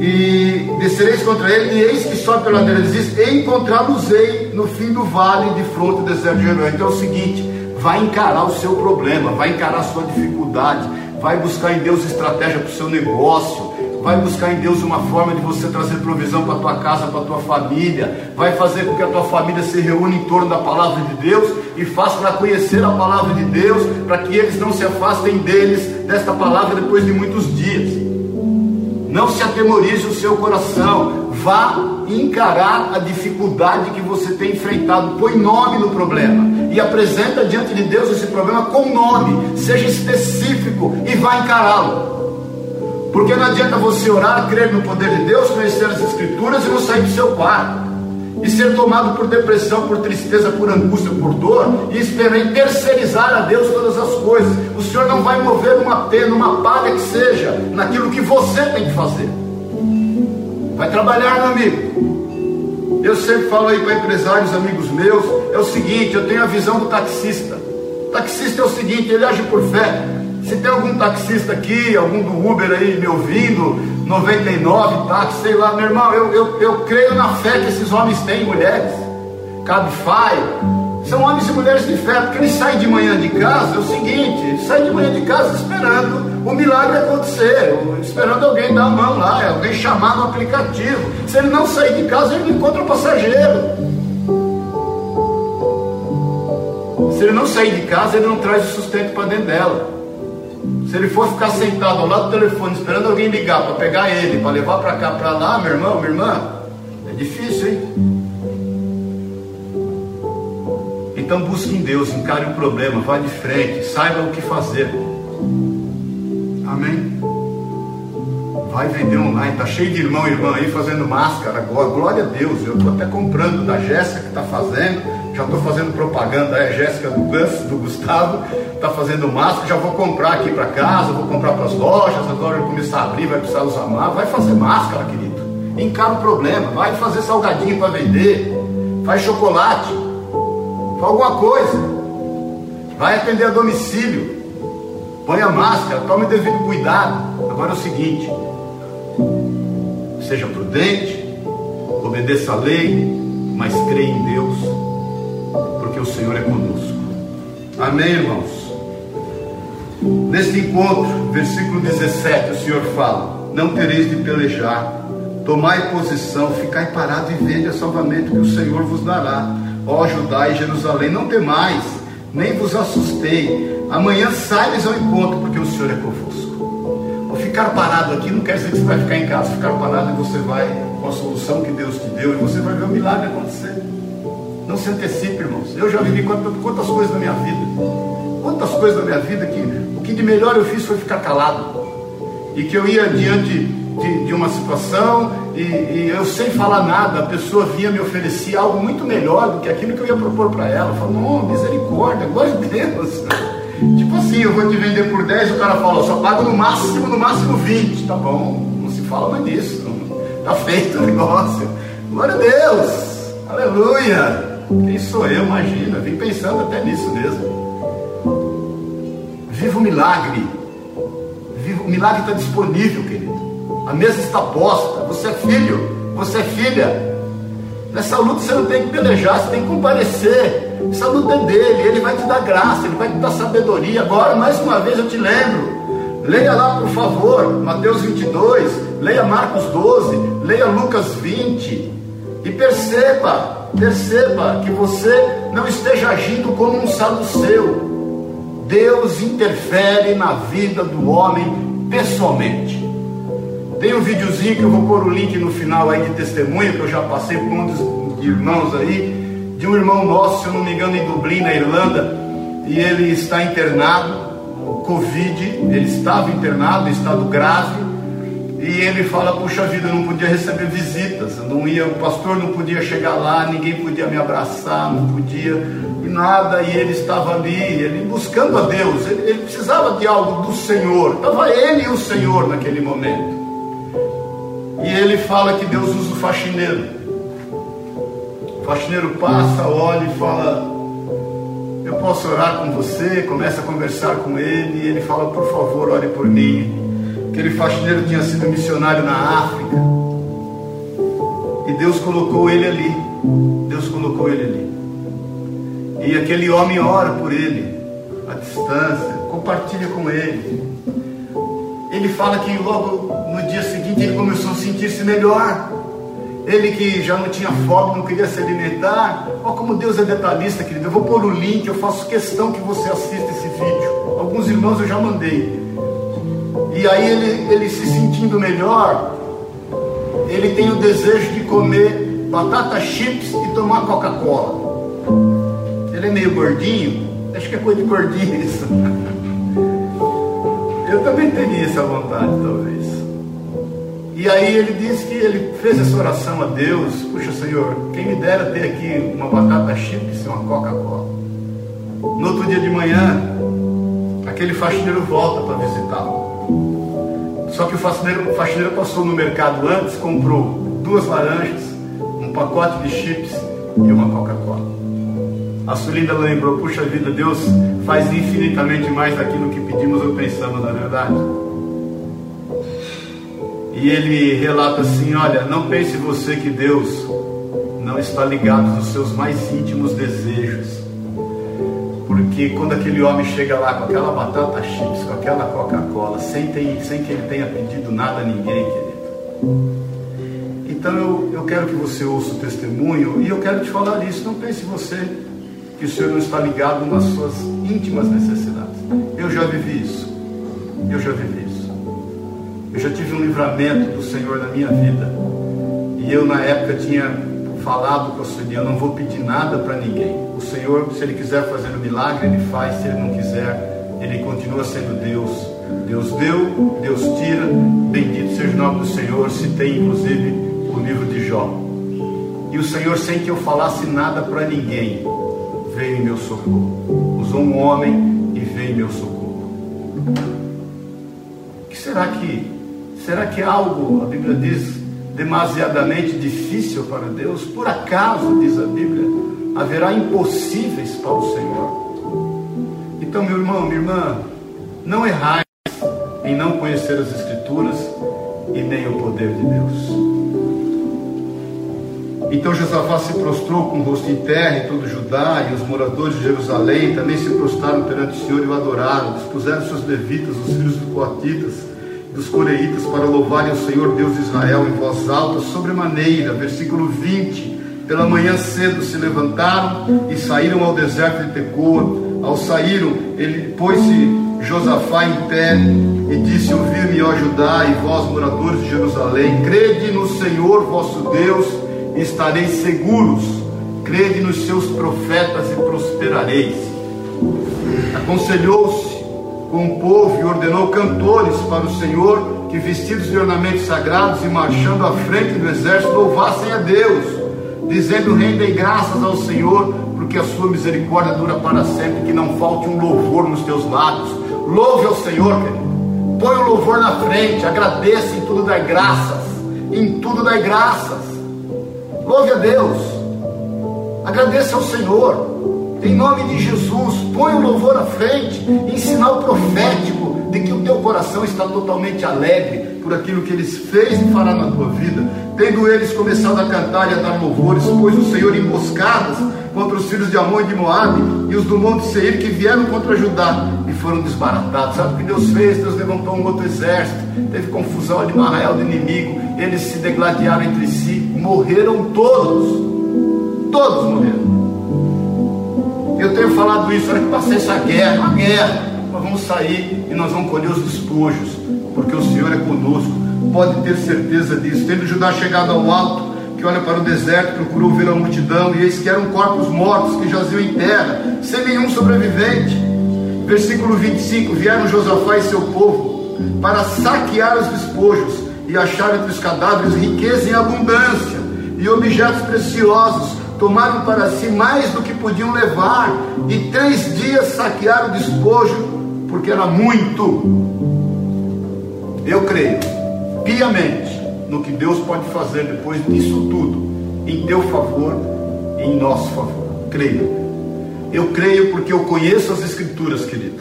e descereis contra ele, e eis que sobe pela ladeira, diz: encontrá-los-ei no fim do vale de fronte do deserto de Jerusalém. Então é o seguinte: vai encarar o seu problema, vai encarar a sua dificuldade, vai buscar em Deus estratégia para o seu negócio, vai buscar em Deus uma forma de você trazer provisão para a tua casa, para a tua família, vai fazer com que a tua família se reúna em torno da palavra de Deus e faça para conhecer a palavra de Deus, para que eles não se afastem deles, desta palavra, depois de muitos dias. Não se atemorize o seu coração, vá encarar a dificuldade que você tem enfrentado, põe nome no problema e apresenta diante de Deus esse problema com nome, seja específico e vá encará-lo. Porque não adianta você orar, crer no poder de Deus, conhecer as Escrituras e não sair do seu quarto. E ser tomado por depressão, por tristeza, por angústia, por dor, e esperar e terceirizar a Deus todas as coisas. O Senhor não vai mover uma pena, uma palha que seja, naquilo que você tem que fazer. Vai trabalhar, meu amigo. Eu sempre falo aí para empresários, amigos meus, é o seguinte, eu tenho a visão do taxista. O taxista é o seguinte, ele age por fé. Se tem algum taxista aqui, algum do Uber aí me ouvindo, 99 táxi, sei lá, meu irmão, eu, eu, eu creio na fé que esses homens têm, mulheres. Cabify, são homens e mulheres de fé, porque eles saem de manhã de casa, é o seguinte, saem de manhã de casa esperando o milagre acontecer, esperando alguém dar a mão lá, alguém chamar no aplicativo. Se ele não sair de casa, ele não encontra o passageiro. Se ele não sair de casa, ele não traz o sustento para dentro dela. Se ele for ficar sentado ao lado do telefone esperando alguém ligar para pegar ele, para levar para cá, para lá, meu irmão, minha irmã, é difícil, hein? Então busque em Deus, encare o problema, vá de frente, saiba o que fazer. Amém? Vai vender online, tá cheio de irmão e irmã aí fazendo máscara agora. Glória a Deus, eu estou até comprando da Jéssica que está fazendo já estou fazendo propaganda, é Jéssica do Gus, do Gustavo, está fazendo máscara, já vou comprar aqui para casa, vou comprar para as lojas, agora eu começar a abrir, vai precisar usar máscara, vai fazer máscara, querido. Encara o problema, vai fazer salgadinho para vender, faz chocolate, faz alguma coisa, vai atender a domicílio, põe a máscara, tome devido cuidado. Agora é o seguinte, seja prudente, obedeça a lei, mas creia em Deus o Senhor é conosco. Amém, irmãos? Neste encontro, versículo 17, o Senhor fala: Não tereis de pelejar, tomai posição, ficai parado e vede a salvamento que o Senhor vos dará. Ó Judá e Jerusalém, não temais, nem vos assustei. Amanhã saides ao encontro, porque o Senhor é convosco. Ou ficar parado aqui não quer dizer que você vai ficar em casa. Ficar parado e você vai com a solução que Deus te deu e você vai ver o milagre acontecer. Não se antecipe, irmãos. Eu já vivi quantas, quantas coisas na minha vida. Quantas coisas na minha vida que o que de melhor eu fiz foi ficar calado. E que eu ia diante de, de uma situação e, e, eu sem falar nada, a pessoa vinha me oferecer algo muito melhor do que aquilo que eu ia propor para ela. Falo, não, misericórdia, glória a Deus. Tipo assim, eu vou te vender por 10, o cara fala, só pago no máximo, no máximo 20. Tá bom, não se fala mais disso. Tá feito o negócio. Glória a Deus! Aleluia! Quem sou eu? Imagina, vim pensando até nisso mesmo. Viva o milagre. Viva, o milagre está disponível, querido. A mesa está posta. Você é filho, você é filha. Nessa luta você não tem que pelejar, você tem que comparecer. Essa luta é dele, ele vai te dar graça, ele vai te dar sabedoria. Agora, mais uma vez, eu te lembro. Leia lá, por favor, Mateus 22, leia Marcos 12, leia Lucas 20 e perceba, perceba que você não esteja agindo como um saduceu. Deus interfere na vida do homem pessoalmente. Tem um videozinho que eu vou pôr o link no final aí de testemunho, que eu já passei por um dos irmãos aí, de um irmão nosso, se eu não me engano, em Dublin, na Irlanda, e ele está internado, Covid, ele estava internado, em estado grave, e ele fala, puxa vida, eu não podia receber visitas, não ia, o pastor não podia chegar lá, ninguém podia me abraçar, não podia nada, e ele estava ali, ele buscando a Deus, ele, ele precisava de algo do Senhor, estava ele e o Senhor naquele momento. E ele fala que Deus usa o faxineiro. O faxineiro passa, olha e fala: Eu posso orar com você? Começa a conversar com ele, e ele fala: Por favor, ore por mim. Aquele faxineiro tinha sido missionário na África. E Deus colocou ele ali. Deus colocou ele ali. E aquele homem ora por ele, à distância, compartilha com ele. Ele fala que logo no dia seguinte ele começou a sentir-se melhor. Ele que já não tinha fome, não queria se alimentar. Olha como Deus é detalhista, querido. Eu vou pôr o link, eu faço questão que você assista esse vídeo. Alguns irmãos eu já mandei. E aí ele, ele se sentindo melhor, ele tem o desejo de comer batata chips e tomar Coca-Cola. Ele é meio gordinho, acho que é coisa de gordinho isso. Eu também teria essa vontade, talvez. E aí ele disse que ele fez essa oração a Deus, puxa Senhor, quem me dera ter aqui uma batata chips e uma Coca-Cola. No outro dia de manhã, aquele faxineiro volta para visitá-lo. Só que o faxineiro, o faxineiro passou no mercado antes, comprou duas laranjas, um pacote de chips e uma Coca-Cola. A Sulinda lembrou, puxa vida, Deus faz infinitamente mais daquilo que pedimos ou pensamos, na é verdade. E ele relata assim: olha, não pense você que Deus não está ligado nos seus mais íntimos desejos. Porque quando aquele homem chega lá com aquela batata chips, com aquela Coca-Cola, sem, sem que ele tenha pedido nada a ninguém, querido. Então eu, eu quero que você ouça o testemunho e eu quero te falar isso. Não pense você que o Senhor não está ligado nas suas íntimas necessidades. Eu já vivi isso. Eu já vivi isso. Eu já tive um livramento do Senhor na minha vida. E eu na época tinha falado com o Senhor, eu não vou pedir nada para ninguém. O Senhor, se Ele quiser fazer um milagre, Ele faz, se Ele não quiser, Ele continua sendo Deus. Deus deu, Deus tira, bendito seja o nome do Senhor, se tem inclusive o livro de Jó. E o Senhor, sem que eu falasse nada para ninguém, veio em meu socorro. Usou um homem e veio em meu socorro. O que será que? Será que algo, a Bíblia diz, demasiadamente difícil para Deus? Por acaso, diz a Bíblia, haverá impossíveis para o Senhor? Então, meu irmão, minha irmã, não errais em não conhecer as Escrituras e nem o poder de Deus. Então Josafá se prostrou com o rosto em terra e todo Judá e os moradores de Jerusalém também se prostraram perante o Senhor e o adoraram. Dispuseram seus levitas, os filhos dos coatitas, dos coreitas para louvarem o Senhor Deus de Israel em voz alta, sobremaneira. Versículo 20. Pela manhã cedo se levantaram e saíram ao deserto de Tecoa. Ao saíram, ele pôs-se Josafá em pé e disse: Ouvi-me, ó Judá, e vós, moradores de Jerusalém, crede no Senhor vosso Deus e estareis seguros. Crede nos seus profetas e prosperareis. Aconselhou-se com o povo e ordenou cantores para o Senhor que, vestidos de ornamentos sagrados e marchando à frente do exército, louvassem a Deus, dizendo: Rendem graças ao Senhor, porque a sua misericórdia dura para sempre, que não falte um louvor nos teus lábios. Louve ao Senhor, querido. Põe o louvor na frente, agradeça em tudo, dai graças. Em tudo, dai graças. louve a Deus, agradeça ao Senhor, em nome de Jesus, põe o louvor à frente, em sinal profético de que o teu coração está totalmente alegre por aquilo que eles fez e fará na tua vida. Tendo eles começado a cantar e a dar louvores, pois o Senhor emboscadas contra os filhos de Amon e de Moabe e os do monte Seir que vieram contra Judá e foram desbaratados. Sabe o que Deus fez? Deus levantou um outro exército, teve confusão no arraial do inimigo, eles se degladiaram entre si, morreram todos. Todos morreram. Eu tenho falado isso, olha que passei essa guerra, uma guerra. Nós vamos sair e nós vamos colher os despojos, porque o Senhor é conosco. Pode ter certeza disso. Tendo Judá chegado ao alto, que olha para o deserto, procurou ver a multidão, e eis que eram corpos mortos que jaziam em terra, sem nenhum sobrevivente. Versículo 25: Vieram Josafá e seu povo para saquear os despojos e achar entre os cadáveres riqueza em abundância e objetos preciosos. Tomaram para si mais do que podiam levar, e três dias saquearam o despojo, porque era muito. Eu creio, piamente, no que Deus pode fazer depois disso tudo, em teu favor e em nosso favor. Creio. Eu creio porque eu conheço as Escrituras, querido,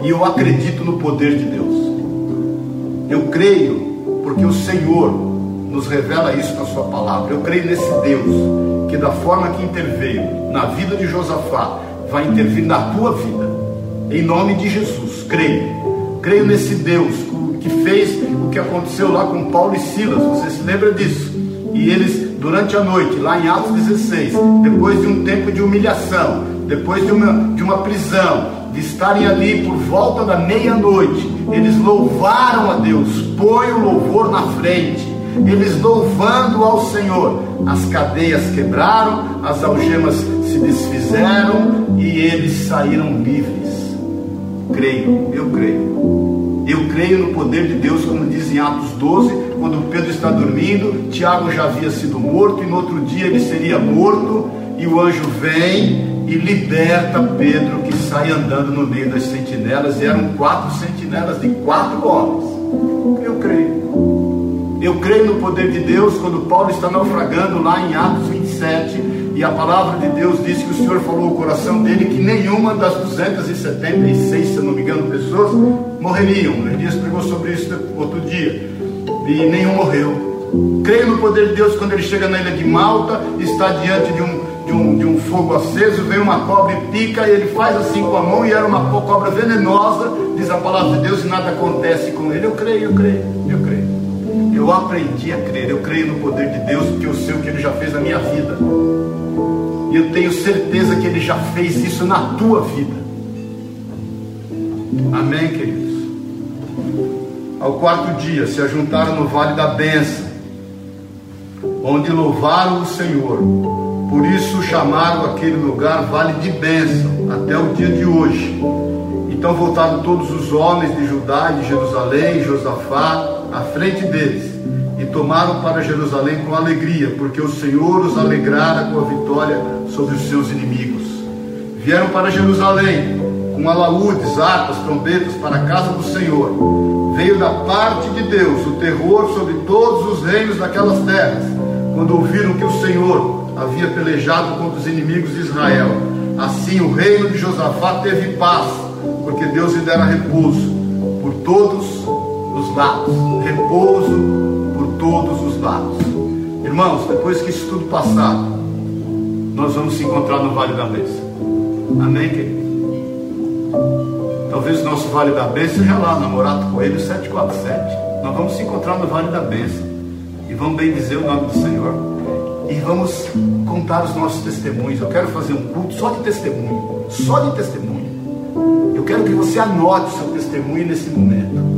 e eu acredito no poder de Deus. Eu creio porque o Senhor nos revela isso na Sua palavra. Eu creio nesse Deus que, da forma que interveio na vida de Josafá, vai intervir na tua vida, em nome de Jesus. Creio. Creio nesse Deus que fez o que aconteceu lá com Paulo e Silas. Você se lembra disso? E eles, durante a noite, lá em Atos 16, depois de um tempo de humilhação, depois de uma, de uma prisão, de estarem ali por volta da meia-noite, eles louvaram a Deus. Põe o louvor na frente. Eles louvando ao Senhor. As cadeias quebraram, as algemas se desfizeram e eles saíram livres. Creio, eu creio. Eu creio no poder de Deus, como diz em Atos 12, quando Pedro está dormindo, Tiago já havia sido morto, e no outro dia ele seria morto, e o anjo vem e liberta Pedro, que sai andando no meio das sentinelas, e eram quatro sentinelas de quatro homens. Eu creio. Eu creio no poder de Deus quando Paulo está naufragando lá em Atos 27 e a palavra de Deus diz que o Senhor falou ao coração dele que nenhuma das 276, se não me engano, pessoas morreriam. Elias pregou sobre isso outro dia. E nenhum morreu. Creio no poder de Deus quando ele chega na ilha de Malta, está diante de um, de um, de um fogo aceso, vem uma cobra e pica, e ele faz assim com a mão, e era uma cobra venenosa, diz a palavra de Deus, e nada acontece com ele. Eu creio, eu creio, eu creio. Eu aprendi a crer, eu creio no poder de Deus, porque eu sei o que ele já fez na minha vida. E eu tenho certeza que Ele já fez isso na tua vida. Amém, queridos? Ao quarto dia se ajuntaram no vale da benção, onde louvaram o Senhor. Por isso chamaram aquele lugar Vale de Bênção, até o dia de hoje. Então voltaram todos os homens de Judá e de Jerusalém, Josafá, à frente deles e tomaram para Jerusalém com alegria, porque o Senhor os alegrara com a vitória sobre os seus inimigos. Vieram para Jerusalém com alaúdes, harpas, trombetas para a casa do Senhor. Veio da parte de Deus o terror sobre todos os reinos daquelas terras, quando ouviram que o Senhor havia pelejado contra os inimigos de Israel. Assim o reino de Josafá teve paz, porque Deus lhe dera repouso por todos os lados. Repouso todos os lados. Irmãos, depois que isso tudo passar, nós vamos se encontrar no Vale da Bênção. Amém, querido? Talvez o nosso Vale da Bênção seja lá, Namorado Coelho 747. Nós vamos se encontrar no Vale da Bênção. E vamos bem dizer o nome do Senhor. E vamos contar os nossos testemunhos. Eu quero fazer um culto só de testemunho. Só de testemunho. Eu quero que você anote o seu testemunho nesse momento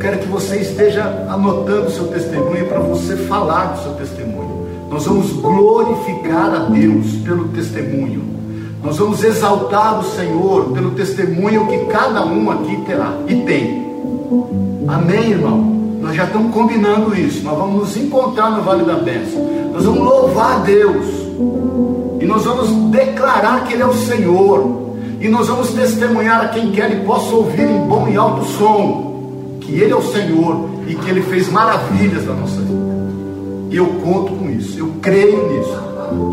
quero que você esteja anotando o seu testemunho para você falar do seu testemunho. Nós vamos glorificar a Deus pelo testemunho. Nós vamos exaltar o Senhor pelo testemunho que cada um aqui terá e tem. Amém, irmão? Nós já estamos combinando isso. Nós vamos nos encontrar no Vale da Bênção. Nós vamos louvar a Deus. E nós vamos declarar que Ele é o Senhor. E nós vamos testemunhar a quem quer e possa ouvir em bom e alto som que Ele é o Senhor e que Ele fez maravilhas na nossa vida. Eu conto com isso, eu creio nisso.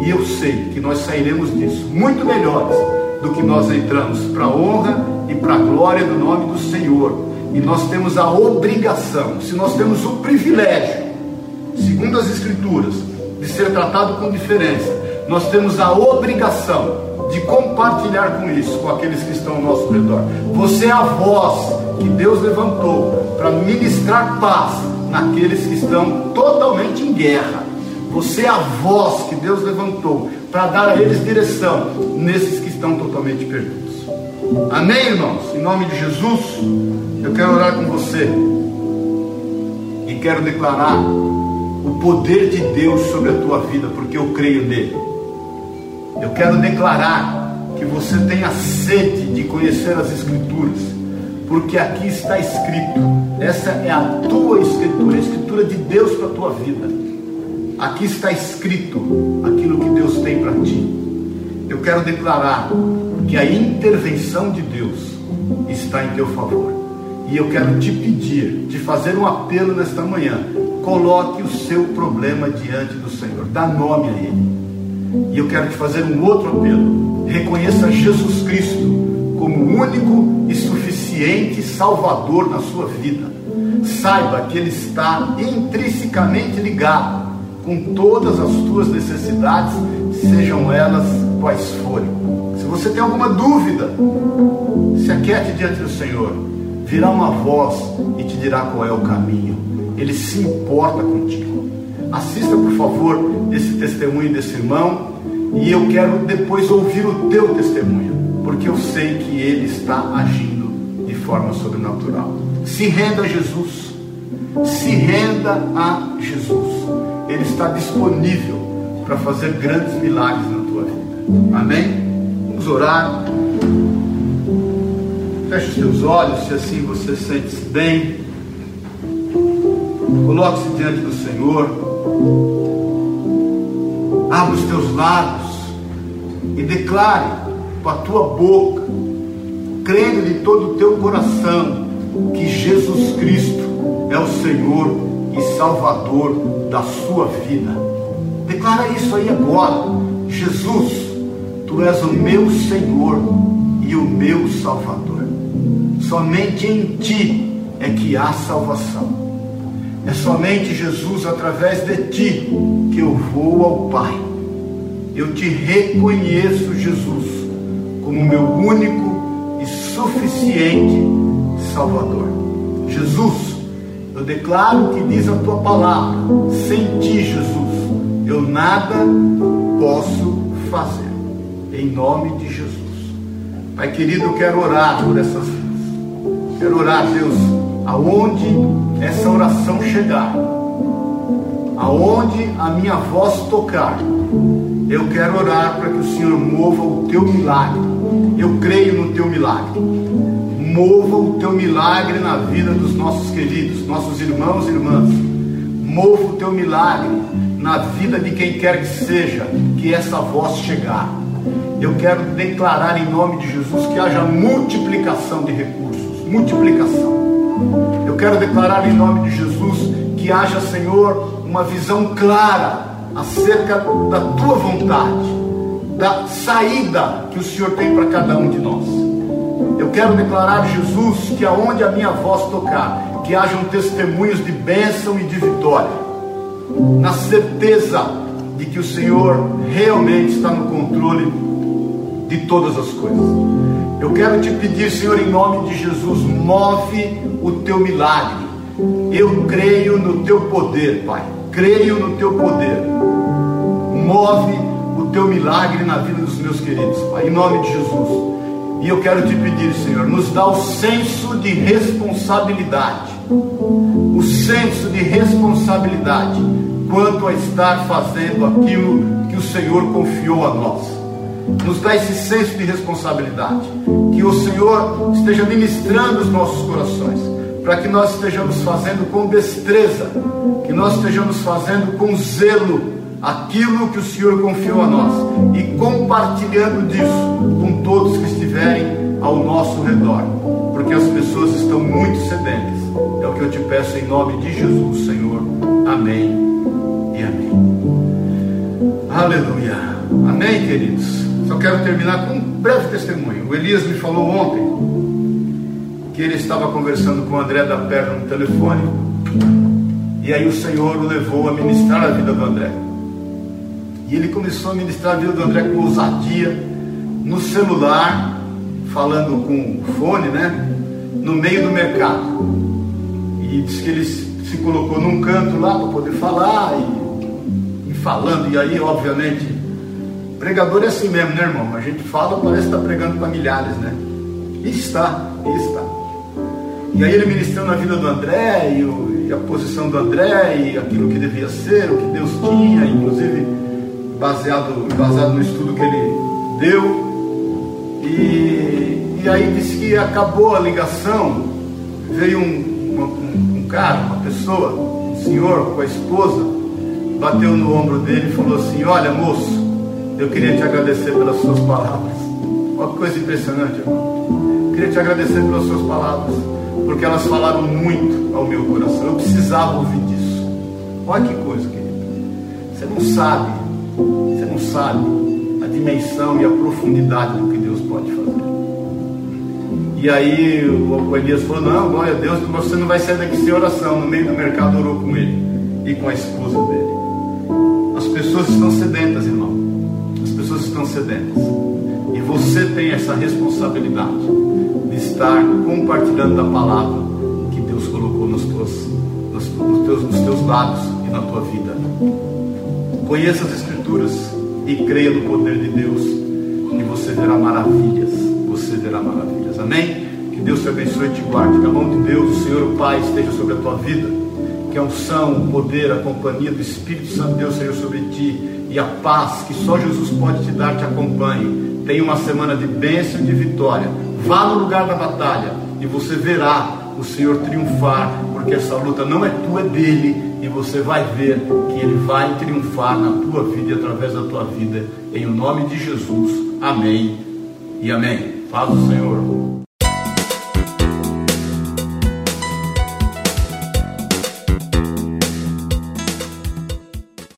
E eu sei que nós sairemos disso muito melhores do que nós entramos para a honra e para a glória do nome do Senhor. E nós temos a obrigação, se nós temos o privilégio, segundo as Escrituras, de ser tratado com diferença, nós temos a obrigação de compartilhar com isso, com aqueles que estão ao nosso redor. Você é a voz que Deus levantou para ministrar paz naqueles que estão totalmente em guerra. Você é a voz que Deus levantou para dar a eles direção nesses que estão totalmente perdidos. Amém, irmãos? Em nome de Jesus, eu quero orar com você e quero declarar o poder de Deus sobre a tua vida, porque eu creio nele. Eu quero declarar que você tenha sede de conhecer as Escrituras, porque aqui está escrito. Essa é a tua Escritura, a Escritura de Deus para a tua vida. Aqui está escrito aquilo que Deus tem para ti. Eu quero declarar que a intervenção de Deus está em teu favor. E eu quero te pedir, te fazer um apelo nesta manhã. Coloque o seu problema diante do Senhor, dá nome a Ele. E eu quero te fazer um outro apelo. Reconheça Jesus Cristo como o único e suficiente Salvador na sua vida. Saiba que Ele está intrinsecamente ligado com todas as tuas necessidades, sejam elas quais forem. Se você tem alguma dúvida, se aquiete diante do Senhor. Virá uma voz e te dirá qual é o caminho. Ele se importa contigo. Assista, por favor, esse testemunho desse irmão e eu quero depois ouvir o teu testemunho, porque eu sei que ele está agindo forma sobrenatural. Se renda a Jesus. Se renda a Jesus. Ele está disponível para fazer grandes milagres na tua vida. Amém? Vamos orar. Feche os teus olhos, se assim você sente-se bem. Coloque-se diante do Senhor. Abra os teus lábios e declare com a tua boca, crendo de todo o teu coração, que Jesus Cristo é o Senhor e Salvador da sua vida. Declara isso aí agora. Jesus, tu és o meu Senhor e o meu Salvador. Somente em ti é que há salvação. É somente Jesus, através de ti, que eu vou ao Pai. Eu te reconheço, Jesus, como meu único suficiente Salvador. Jesus, eu declaro que diz a tua palavra: sem ti, Jesus, eu nada posso fazer. Em nome de Jesus. Pai querido, eu quero orar por essas vidas. Quero orar, Deus, aonde essa oração chegar, aonde a minha voz tocar, eu quero orar para que o Senhor mova o teu milagre. Eu creio no teu milagre. Mova o teu milagre na vida dos nossos queridos, nossos irmãos e irmãs. Mova o teu milagre na vida de quem quer que seja, que essa voz chegar. Eu quero declarar em nome de Jesus que haja multiplicação de recursos, multiplicação. Eu quero declarar em nome de Jesus que haja, Senhor, uma visão clara acerca da tua vontade, da saída que o Senhor tem para cada um de nós. Eu quero declarar, Jesus, que aonde a minha voz tocar, que hajam testemunhos de bênção e de vitória, na certeza de que o Senhor realmente está no controle de todas as coisas. Eu quero te pedir, Senhor, em nome de Jesus, move o teu milagre. Eu creio no teu poder, Pai. Creio no teu poder. Move o teu milagre na vida dos meus queridos, Pai, em nome de Jesus. E eu quero te pedir, Senhor, nos dá o senso de responsabilidade. O senso de responsabilidade quanto a estar fazendo aquilo que o Senhor confiou a nós nos dá esse senso de responsabilidade. Que o Senhor esteja ministrando os nossos corações, para que nós estejamos fazendo com destreza, que nós estejamos fazendo com zelo aquilo que o Senhor confiou a nós e compartilhando disso com todos que estiverem ao nosso redor, porque as pessoas estão muito sedentas. É o que eu te peço em nome de Jesus, Senhor. Amém e amém. Aleluia. Amém, queridos. Só quero terminar com um breve testemunho. O Elias me falou ontem que ele estava conversando com o André da Perna no telefone. E aí o Senhor o levou a ministrar a vida do André. E ele começou a ministrar a vida do André com ousadia, no celular, falando com o fone, né? No meio do mercado. E disse que ele se colocou num canto lá para poder falar e, e falando. E aí, obviamente, pregador é assim mesmo, né, irmão? A gente fala, parece que está pregando para milhares, né? E está, e está. E aí ele ministrando a vida do André e, o, e, a posição do André e aquilo que devia ser, o que Deus tinha, inclusive baseado, baseado no estudo que ele deu. E, e aí disse que acabou a ligação, veio um, uma, um, um cara, uma pessoa, um senhor com a esposa, bateu no ombro dele e falou assim: Olha, moço, eu queria te agradecer pelas suas palavras. Uma coisa impressionante, irmão. Queria te agradecer pelas suas palavras, porque elas falaram muito ao meu coração. Eu precisava ouvir disso. Olha que coisa, querido. Você não sabe, você não sabe a dimensão e a profundidade do que Deus pode fazer. E aí o Elias falou: Não, glória a Deus, você não vai sair daqui sem oração. No meio do mercado orou com ele e com a esposa dele. As pessoas estão sedentas, irmão. As pessoas estão sedentas. E você tem essa responsabilidade de estar compartilhando da palavra que Deus colocou nos teus, nos, nos teus, nos teus lábios e na tua vida. Conheça as Escrituras e creia no poder de Deus, e você verá maravilhas. Você verá maravilhas. Amém? Que Deus te abençoe e te guarde. Que a mão de Deus, o Senhor, o Pai, esteja sobre a tua vida. Que a unção, o poder, a companhia do Espírito Santo de Deus seja sobre ti. E a paz que só Jesus pode te dar te acompanhe. Tenha uma semana de bênção e de vitória. Vá no lugar da batalha e você verá o Senhor triunfar, porque essa luta não é tua, é dele, e você vai ver que ele vai triunfar na tua vida e através da tua vida, em o nome de Jesus. Amém e amém. Paz do Senhor.